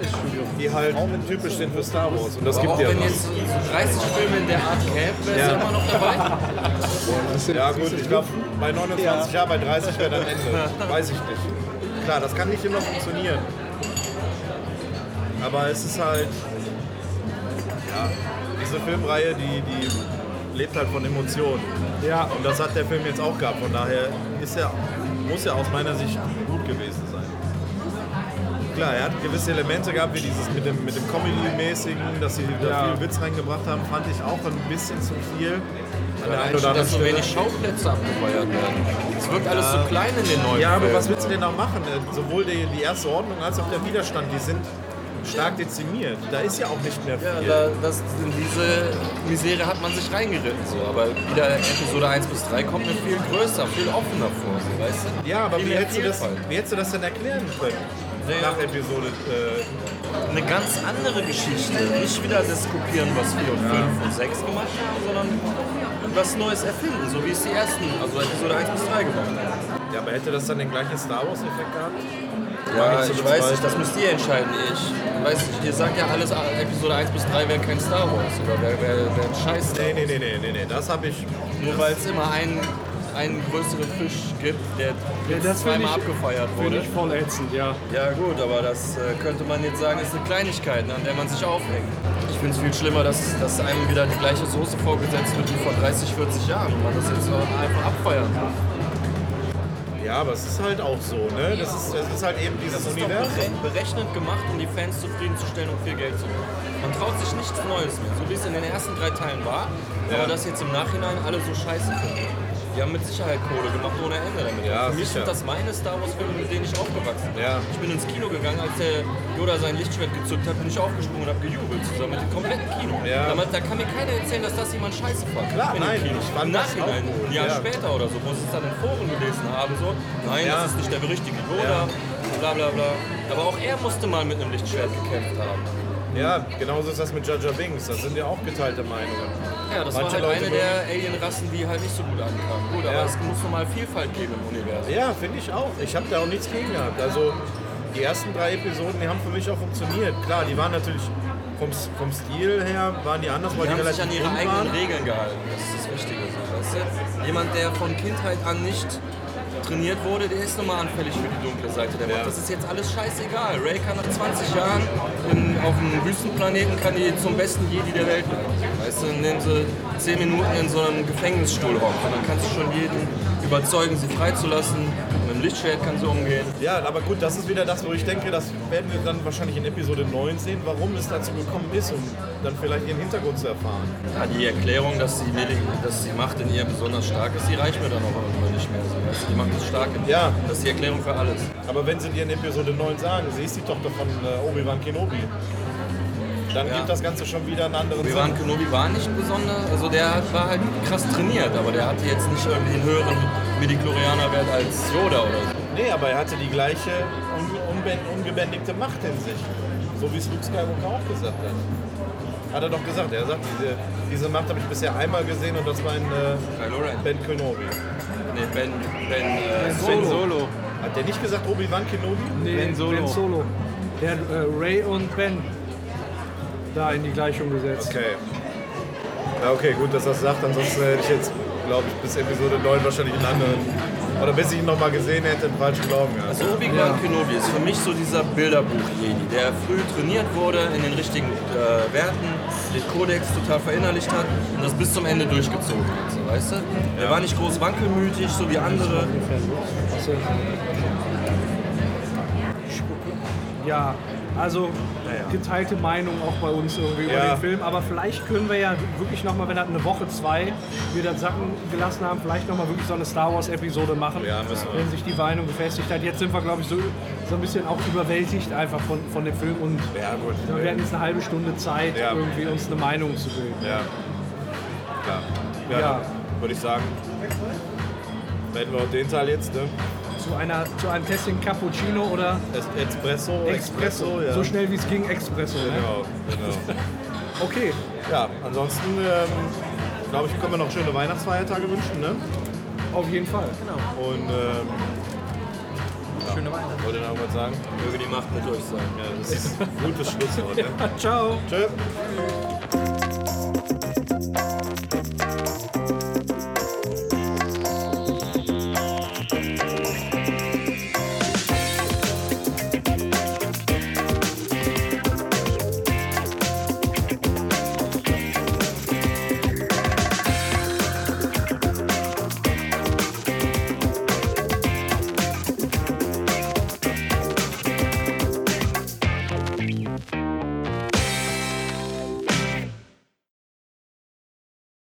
die halt typisch sind für Star Wars. Und das Aber gibt auch ja wenn was. jetzt 30 Filme in der Art gäbe, wäre Ja. ja. immer noch dabei. Ja gut, ich glaube bei 29 Jahren, bei 30 wäre dann Ende. Weiß ich nicht. Klar, das kann nicht immer funktionieren. Aber es ist halt, ja, diese Filmreihe, die, die lebt halt von Emotionen. Ja. Und das hat der Film jetzt auch gehabt. Von daher ist er, muss er aus meiner Sicht gewesen sein. Klar, er hat gewisse Elemente gehabt, wie dieses mit dem, mit dem Comedy-mäßigen, dass sie da Ja. viel Witz reingebracht haben, fand ich auch ein bisschen zu viel. Allein oder schon, dass so wenig Schauplätze abgefeuert werden. Es wirkt alles so klein in den neuen Ja, aber Filmen. was willst du denn auch machen? Äh, Sowohl die, die erste Ordnung als auch der Widerstand, die sind stark dezimiert. Da ist ja auch nicht mehr Ja, viel. da, das, in diese Misere hat man sich reingeritten. So. Aber wieder Episode 1 bis 3 kommt mir viel größer, viel offener vor. So, weißt du? ja, aber wie hättest, du das, wie hättest du das denn erklären können? Nach Episode. Äh, Eine ganz andere Geschichte. Nicht wieder das Kopieren, was 4 und 5 und 6 gemacht haben, sondern was Neues erfinden, so wie es die ersten, also Episode 1 bis 3 gemacht haben. ja, aber hätte das dann den gleichen Star Wars-Effekt gehabt? Ja, ich das weiß nicht, das müsst ihr entscheiden. Ich weiß nicht, ihr sagt ja alles, Episode 1 bis 3 wäre kein Star Wars oder wäre wär, wär ein Scheiß. Nee, nee, nee, nee, nee, nee. Das habe ich. Nur weil es immer einen, einen größeren Fisch gibt, der jetzt das find zweimal ich- abgefeiert Finde wurde. ich voll ätzend, ja. Ja gut, aber das äh, könnte man jetzt sagen, ist eine Kleinigkeit, ne, an der man sich aufhängt. Ich finde es viel schlimmer, dass, dass einem wieder die gleiche Soße vorgesetzt wird wie vor 30, 40 Jahren und man das jetzt auch einfach abfeiern kann. Ja, aber es ist halt auch so, ne? Das ist, das ist halt eben dieses Das ist doch Universum. bere- berechnet gemacht, um die Fans zufriedenzustellen und viel Geld zu machen. Man traut sich nichts Neues mehr, so wie es in den ersten drei Teilen war, aber das jetzt im Nachhinein alle so scheiße finden. Die haben mit Sicherheit Kohle gemacht ohne Ende damit. Ja, Für mich sicher. sind das meine Star Wars Filme, mit denen ich aufgewachsen bin. Ja. Ich bin ins Kino gegangen, als der Yoda sein Lichtschwert gezückt hat, bin ich aufgesprungen und habe gejubelt zusammen mit dem kompletten Kino. Ja. Da, da kann mir keiner erzählen, dass das jemand scheiße fand. Klar, in nein, Kino. ich fand Im das Nachhinein, auch gut, ein Jahr ja. später oder so, wo sie es dann in Foren gelesen haben, so, nein, Ja. das ist nicht der richtige Yoda, bla bla bla. Aber auch er musste mal mit einem Lichtschwert gekämpft haben. Ja, genauso ist das mit Jar Binks. Da sind ja auch geteilte Meinungen. Ja, das Manche war halt Leute eine der Alien-Rassen, die halt nicht so gut ankamen. Gut, aber Ja. es muss nochmal Vielfalt geben im Universum. Ja, finde ich auch. Ich habe da auch nichts gegen gehabt. Also die ersten drei Episoden, die haben für mich auch funktioniert. Klar, die waren natürlich vom, vom Stil her waren die anders, weil Die die, haben sich an ihre eigenen waren. Regeln gehalten. Das ist das Wichtige. Weißt du? Jemand, der von Kindheit an nicht trainiert wurde, der ist nochmal anfällig für die dunkle Seite der Macht. Ja. Das ist jetzt alles scheißegal. Ray kann nach 20 Jahren in, auf einem Wüstenplaneten kann die zum besten Jedi der Welt werden. Weißt du, nehmen sie 10 Minuten in so einem Gefängnisstuhl hocken und dann kannst du schon jeden überzeugen, sie freizulassen. Dem Lichtschwert kann sie umgehen. Ja, aber gut, das ist wieder das, wo ich denke, das werden wir dann wahrscheinlich in Episode 9 sehen, warum es dazu gekommen ist, um dann vielleicht ihren Hintergrund zu erfahren. Ja, die Erklärung, dass die, dass die Macht in ihr besonders stark ist, die reicht mir dann auch irgendwann nicht mehr. So, weißt du, die Macht ist stark in ihr. Ja. Das ist die Erklärung für alles. Aber wenn sie dir in Episode 9 sagen, sie ist die Tochter von äh, Obi-Wan Kenobi, dann Ja. gibt das Ganze schon wieder einen anderen Sinn. Kenobi war nicht besonders, also der war halt krass trainiert, aber der hatte jetzt nicht irgendwie einen höheren Midichlorianer-Wert als Yoda oder so. Nee, aber er hatte die gleiche un ungebändigte Macht in sich. So wie es Luke Skywalker auch gesagt hat. Hat er doch gesagt. Er sagt, diese, diese Macht habe ich bisher einmal gesehen und das war in äh. Ben Kenobi. Nee, Ben, Ben, äh, Ben Solo. Hat der nicht gesagt Obi-Wan Kenobi? Nee, Ben Solo. Ben Solo. Der hat äh, Ray und Ben da in die Gleichung gesetzt. Okay. Ja, okay, gut, dass er das sagt. Ansonsten hätte ich jetzt, glaube ich, bis Episode 9 wahrscheinlich einen anderen. Oder bis ich ihn nochmal gesehen hätte, einen falschen Glauben gehabt. Also Obi-Wan Kenobi ist für mich so dieser Bilderbuch-Jedi, der früh trainiert wurde, in den richtigen äh, Werten, den Kodex total verinnerlicht hat und das bis zum Ende durchgezogen hat. So, weißt du? Er war nicht groß wankelmütig, so wie andere. Ja, also geteilte Meinung auch bei uns irgendwie über Ja. den Film. Aber vielleicht können wir ja wirklich nochmal, wenn das eine Woche, zwei wir das Sacken gelassen haben, vielleicht nochmal wirklich so eine Star Wars-Episode machen. Ja. Wenn sich die Meinung gefestigt hat. Jetzt sind wir, glaube ich, so, so ein bisschen auch überwältigt einfach von, von dem Film und Ja, gut. wir hatten jetzt eine halbe Stunde Zeit, irgendwie uns eine Meinung zu bilden. Ja. Klar. Ja, würde ich sagen, beenden wir auch den Teil jetzt, ne? Zu, einer, zu einem Testing Cappuccino oder Es Espresso, Espresso. ja. So schnell wie es ging, Espresso. Ne? Genau, genau. Okay, Ja, ansonsten, ähm, glaube ich, können wir noch schöne Weihnachtsfeiertage wünschen, ne? auf jeden Fall. Und, ähm, Schöne Weihnachten. wollt ihr noch was sagen? Möge die Macht mit euch sein. Ja, das ist ein gutes Schlusswort, ne? Ciao. Tschö.